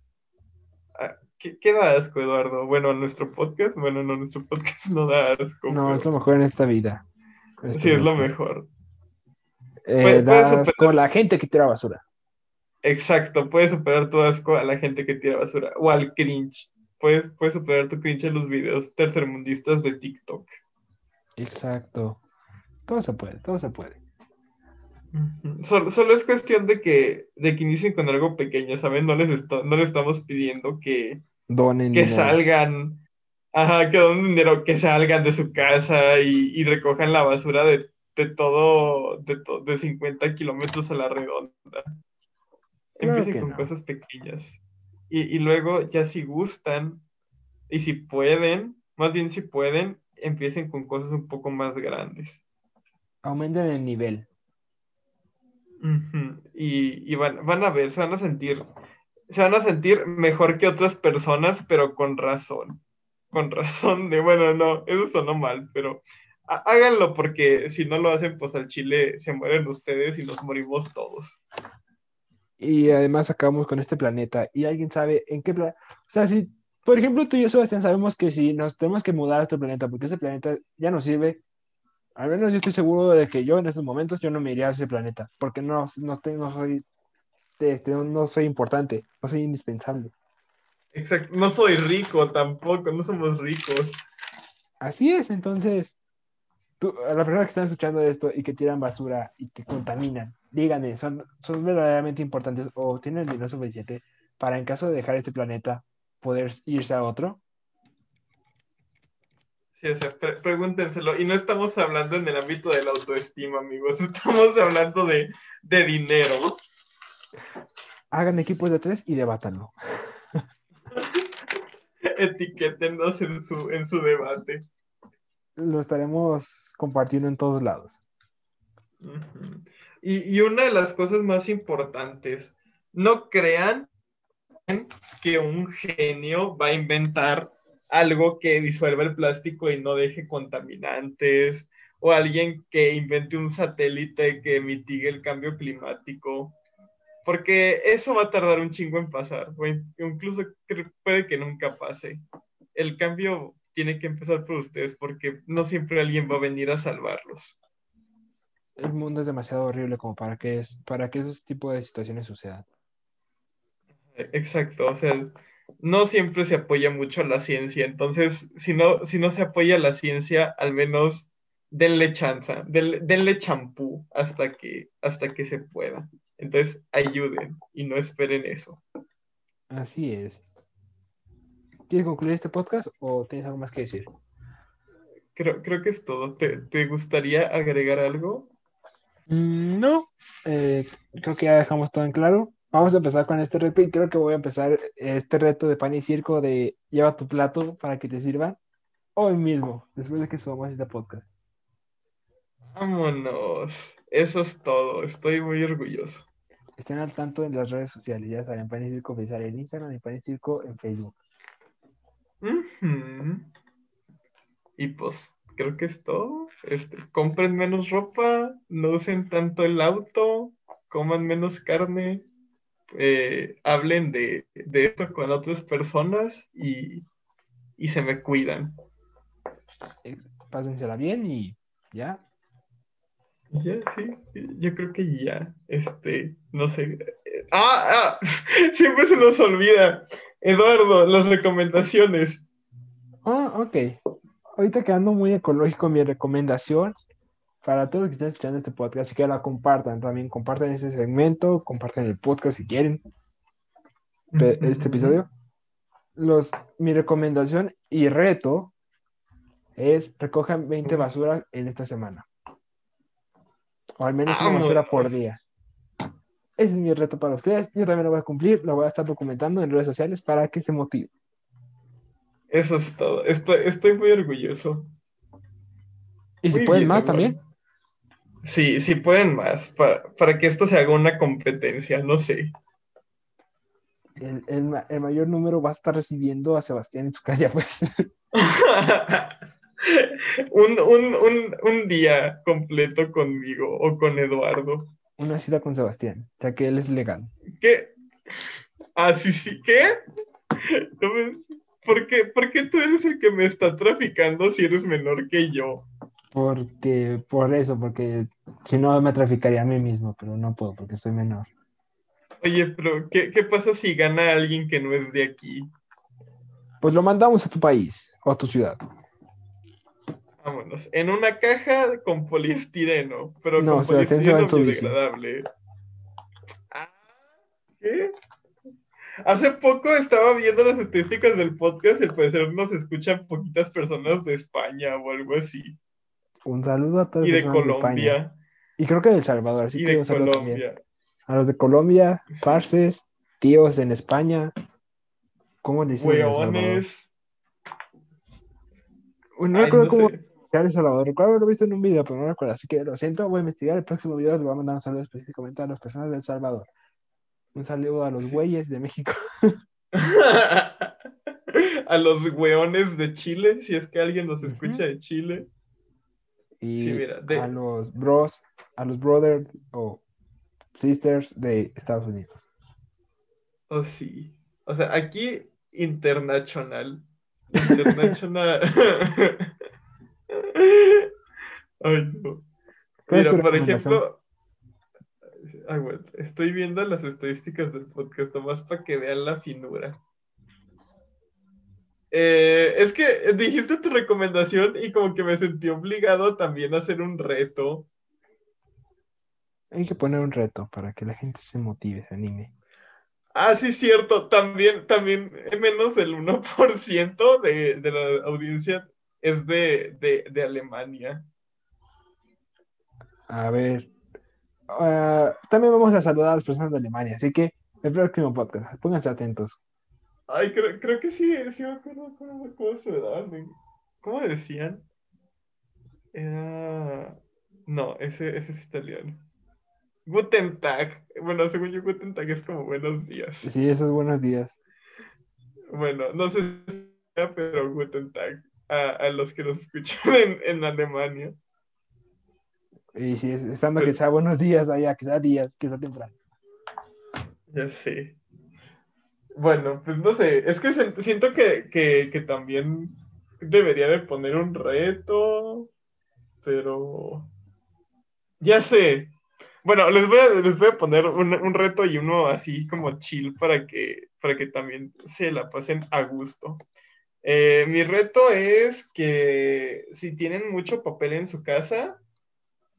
Speaker 2: a- ¿Qué, qué da asco, Eduardo? Bueno, a nuestro podcast. Bueno, no, nuestro podcast [LAUGHS] no da asco.
Speaker 1: No,
Speaker 2: pero-
Speaker 1: es lo mejor en esta vida. En este
Speaker 2: Sí, es lo mejor.
Speaker 1: Eh,
Speaker 2: Puede-
Speaker 1: da
Speaker 2: puedes
Speaker 1: asco la gente que tira basura.
Speaker 2: Exacto, puedes superar tu asco a la gente que tira basura o al cringe. Puedes, puedes superar tu cringe en los videos tercermundistas de TikTok.
Speaker 1: Exacto. Todo se puede, todo se puede.
Speaker 2: Solo, solo es cuestión de que, de que inicien con algo pequeño, ¿saben? No les, esto- no les estamos pidiendo que,
Speaker 1: Donen
Speaker 2: que
Speaker 1: dinero.
Speaker 2: salgan, ajá, que donen dinero, que salgan de su casa y, y recojan la basura de, de todo, de, to- de 50 kilómetros a la redonda.
Speaker 1: Claro
Speaker 2: Empiecen con
Speaker 1: no.
Speaker 2: cosas pequeñas. Y, y luego, ya si gustan y si pueden, más bien si pueden, empiecen con cosas un poco más grandes.
Speaker 1: Aumenten el nivel.
Speaker 2: Y, y van, van a ver, se van a sentir, se van a sentir mejor que otras personas, pero con razón. Con razón de, bueno, no, eso sonó mal, pero há- háganlo porque si no lo hacen, pues al chile se mueren ustedes y nos morimos todos.
Speaker 1: Y además acabamos con este planeta. Y alguien sabe en qué planeta. O sea, si, por ejemplo, tú y yo, Sebastián, sabemos que si nos tenemos que mudar a este planeta, porque ese planeta ya no sirve, al menos yo estoy seguro de que yo en estos momentos yo no me iría a ese planeta, porque no, no, no soy, este, no, no soy importante, no soy indispensable.
Speaker 2: Exacto, no soy rico tampoco, no somos ricos.
Speaker 1: Así es, entonces, tú, a las personas que están escuchando esto y que tiran basura y que contaminan, díganme, ¿son, son verdaderamente importantes o tienen el dinero suficiente para en caso de dejar este planeta poder irse a otro?
Speaker 2: Sí, o sea, pre- pregúntenselo. Y no estamos hablando en el ámbito de la autoestima, amigos. [LAUGHS] Estamos hablando de, de dinero.
Speaker 1: Hagan equipos de tres y debátanlo. [LAUGHS]
Speaker 2: Etiquétenos en su, en su debate.
Speaker 1: Lo estaremos compartiendo en todos lados.
Speaker 2: Y, una de las cosas más importantes, no crean que un genio va a inventar algo que disuelva el plástico y no deje contaminantes, o alguien que invente un satélite que mitigue el cambio climático, porque eso va a tardar un chingo en pasar, o in- incluso puede que nunca pase. El cambio tiene que empezar por ustedes, porque no siempre alguien va a venir a salvarlos.
Speaker 1: El mundo es demasiado horrible como para que, es, para que esos tipos de situaciones sucedan.
Speaker 2: Exacto, o sea, no siempre se apoya mucho la ciencia, entonces si no, si no se apoya la ciencia, al menos denle chanza, denle, denle champú hasta que, hasta que se pueda. Entonces ayuden y no esperen eso.
Speaker 1: Así es. ¿Quieres concluir este podcast o tienes algo más que decir?
Speaker 2: Creo, creo que es todo. ¿Te, te gustaría agregar algo?
Speaker 1: Mm, No, eh, creo que ya dejamos todo en claro. Vamos a empezar con este reto y creo que voy a empezar este reto de pan y circo de lleva tu plato para que te sirvan hoy mismo, después de que subamos este podcast.
Speaker 2: Vámonos. Eso es todo. Estoy muy orgulloso.
Speaker 1: Estén al tanto en las redes sociales, ya saben, pan y circo oficial en Instagram y pan y circo en Facebook.
Speaker 2: Y pues creo que es todo. Este, compren menos ropa, no usen tanto el auto, coman menos carne, eh, hablen de, de esto con otras personas y, y se me cuidan.
Speaker 1: Eh, Pásensela bien y ya.
Speaker 2: Ya, sí, yo creo que ya, este, no sé. Ah, ah, [LAUGHS] siempre se nos olvida. Eduardo, las recomendaciones.
Speaker 1: Ah, ok. Ahorita quedando muy ecológico, mi recomendación para todos los que están escuchando este podcast y que la compartan también, compartan este segmento, compartan el podcast si quieren, este episodio. Los, mi recomendación y reto es recojan 20 basuras en esta semana. O al menos una basura por día. ese es mi reto para ustedes. Yo también lo voy a cumplir, lo voy a estar documentando en redes sociales para que se motive.
Speaker 2: Eso es todo. Estoy, estoy muy orgulloso.
Speaker 1: ¿Y si
Speaker 2: Muy
Speaker 1: pueden
Speaker 2: bien,
Speaker 1: más también?
Speaker 2: Sí, sí pueden más, para, para que esto se haga una competencia, no sé.
Speaker 1: El, el el mayor número va a estar recibiendo a Sebastián en su casa, pues. [LAUGHS]
Speaker 2: un, un, un, un día completo conmigo o con Eduardo.
Speaker 1: Una cita con Sebastián, ya que él es legal.
Speaker 2: ¿Qué? Ah, sí, sí, ¿qué? No me- ¿Por qué, por qué tú eres el que me está traficando si eres menor que yo?
Speaker 1: Porque, por eso, porque si no me traficaría a mí mismo, pero no puedo porque soy menor.
Speaker 2: Oye, pero ¿qué, qué pasa si gana alguien que no es de aquí?
Speaker 1: Pues lo mandamos a tu país o a tu ciudad.
Speaker 2: Vámonos. En una caja con poliestireno, pero
Speaker 1: No,
Speaker 2: con poliestireno biodegradable. Ah, ¿Qué? Hace poco estaba viendo las estadísticas del podcast y al parecer nos escuchan poquitas personas de España o algo así.
Speaker 1: Un saludo a todas
Speaker 2: Y de. Colombia.
Speaker 1: Y creo que de El Salvador, así
Speaker 2: Y
Speaker 1: que
Speaker 2: de
Speaker 1: un saludo también.
Speaker 2: Colombia.
Speaker 1: A los de Colombia, parces, tíos en España. ¿Cómo le dicen?
Speaker 2: Hueones.
Speaker 1: Bueno, no
Speaker 2: Ay,
Speaker 1: recuerdo
Speaker 2: no
Speaker 1: cómo El Salvador. Recuerdo haberlo visto en un video, pero no recuerdo. Así que lo siento, voy a investigar. El próximo video les voy a mandar un saludo específicamente a las personas de El Salvador. Un saludo a los güeyes de México. [LAUGHS] [LAUGHS]
Speaker 2: a los hueones de Chile, si es que alguien nos escucha de Chile.
Speaker 1: Y
Speaker 2: Sí, mira, de-
Speaker 1: a los bros, a los brothers o sisters de Estados Unidos.
Speaker 2: Oh, sí. O sea, aquí internacional. Internacional. [LAUGHS] Ay, no.
Speaker 1: ¿Cuál es
Speaker 2: Mira, por ejemplo. Estoy viendo las estadísticas del podcast nomás para que vean la finura. Eh, es que dijiste tu recomendación y como que me sentí obligado también a hacer un reto.
Speaker 1: Hay que poner un reto para que la gente se motive, se anime.
Speaker 2: Ah, sí, cierto. También, también eh, menos del 1% de, de la audiencia es de, de, de Alemania.
Speaker 1: A ver. Ah, también vamos a saludar a las personas de Alemania, así que el próximo podcast, pónganse atentos.
Speaker 2: Ay, creo, creo que sí, sí me acuerdo cómo, cómo se daban. ¿Cómo decían? Era... No, ese, ese es italiano. Guten Tag. Bueno, según yo, Guten Tag es como buenos días.
Speaker 1: Sí, esos buenos días.
Speaker 2: Bueno, no sé si sea, pero Guten Tag a, a los que nos escuchan [LAUGHS] en, en Alemania.
Speaker 1: Y sí, es- esperando
Speaker 2: Pues-
Speaker 1: que sea buenos días allá, que sea días, que sea temprano.
Speaker 2: Ya sé. Bueno, pues no sé, es que siento que, que, que también debería de poner un reto, pero ya sé. Bueno, les voy a, les voy a poner un, un reto y uno así como chill para que, para que también se la pasen a gusto. Eh, mi reto es que si tienen mucho papel en su casa,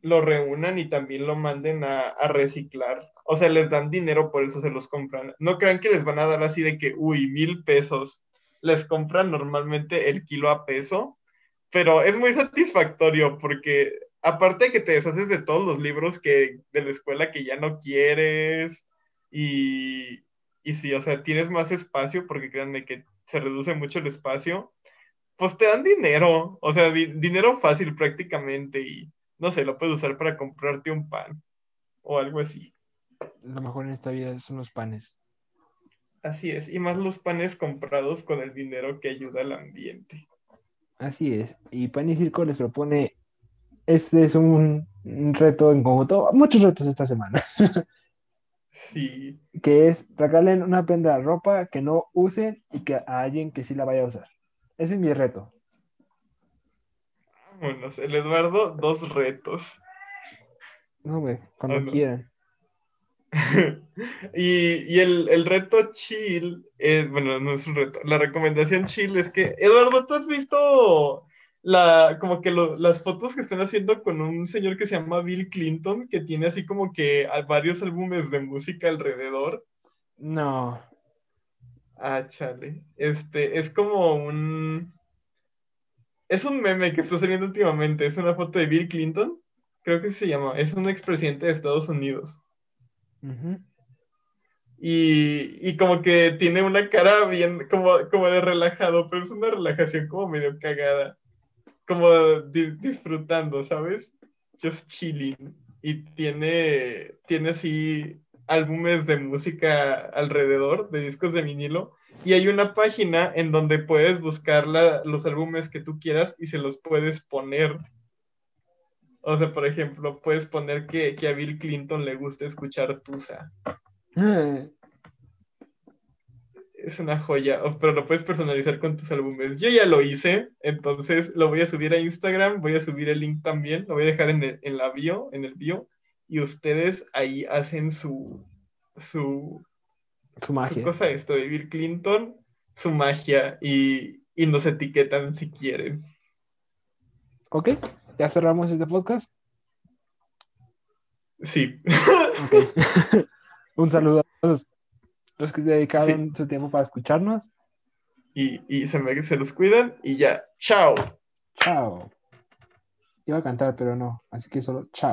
Speaker 2: lo reúnan y también lo manden a, a reciclar. O sea, les dan dinero, por eso se los compran. No crean que les van a dar así de que, uy, mil pesos. Les compran normalmente el kilo a peso, pero es muy satisfactorio porque aparte de que te deshaces de todos los libros que de la escuela que ya no quieres y, y sí, o sea, tienes más espacio porque créanme que se reduce mucho el espacio, pues te dan dinero, o sea, di- dinero fácil prácticamente y no sé, lo puedes usar para comprarte un pan o algo así.
Speaker 1: Lo mejor en esta vida son los panes.
Speaker 2: Así es, y más los panes comprados con el dinero que ayuda al ambiente.
Speaker 1: Así es. Y Pan y Circo les propone, este es un, reto en conjunto, muchos retos esta semana, [LAUGHS]
Speaker 2: Sí,
Speaker 1: que es regalen una prenda de ropa que no usen y que a alguien que sí la vaya a usar. Ese es mi reto.
Speaker 2: Vámonos. El Eduardo, dos retos.
Speaker 1: No, güey, cuando
Speaker 2: Ah, no.
Speaker 1: quieran. [LAUGHS]
Speaker 2: y y el, el reto chill, es, bueno, no es un reto, la recomendación chill es que, Eduardo, ¿tú has visto la, como que lo- las fotos que están haciendo con un señor que se llama Bill Clinton, que tiene así como que varios álbumes de música alrededor?
Speaker 1: No.
Speaker 2: Ah, chale. Este, es como un... Es un meme que está saliendo últimamente, es una foto de Bill Clinton, creo que se llama, es un expresidente de Estados Unidos.
Speaker 1: Ujú.
Speaker 2: Y, y como que tiene una cara bien, como, como de relajado, pero es una relajación como medio cagada. Como di- disfrutando, ¿sabes? Just chilling. Y tiene, tiene así álbumes de música alrededor, de discos de vinilo. Y hay una página en donde puedes buscar la- los álbumes que tú quieras y se los puedes poner. O sea, por ejemplo, puedes poner que, que a Bill Clinton le gusta escuchar Tusa. [LAUGHS] Es una joya, pero lo puedes personalizar con tus álbumes. Yo ya lo hice, entonces lo voy a subir a Instagram, voy a subir el link también, lo voy a dejar en, el- en la bio, en el bio, y ustedes ahí hacen su, su,
Speaker 1: Su
Speaker 2: su
Speaker 1: magia.
Speaker 2: cosa esto de Bill Clinton, su magia, y, y nos etiquetan si quieren.
Speaker 1: Ok, ya cerramos este podcast.
Speaker 2: Sí. [LAUGHS]
Speaker 1: Un saludo a todos los que dedicaron su tiempo para escucharnos.
Speaker 2: y, y se, me, se los cuidan y ya. Chao.
Speaker 1: Chao. Iba a cantar, pero no. Así que solo chao.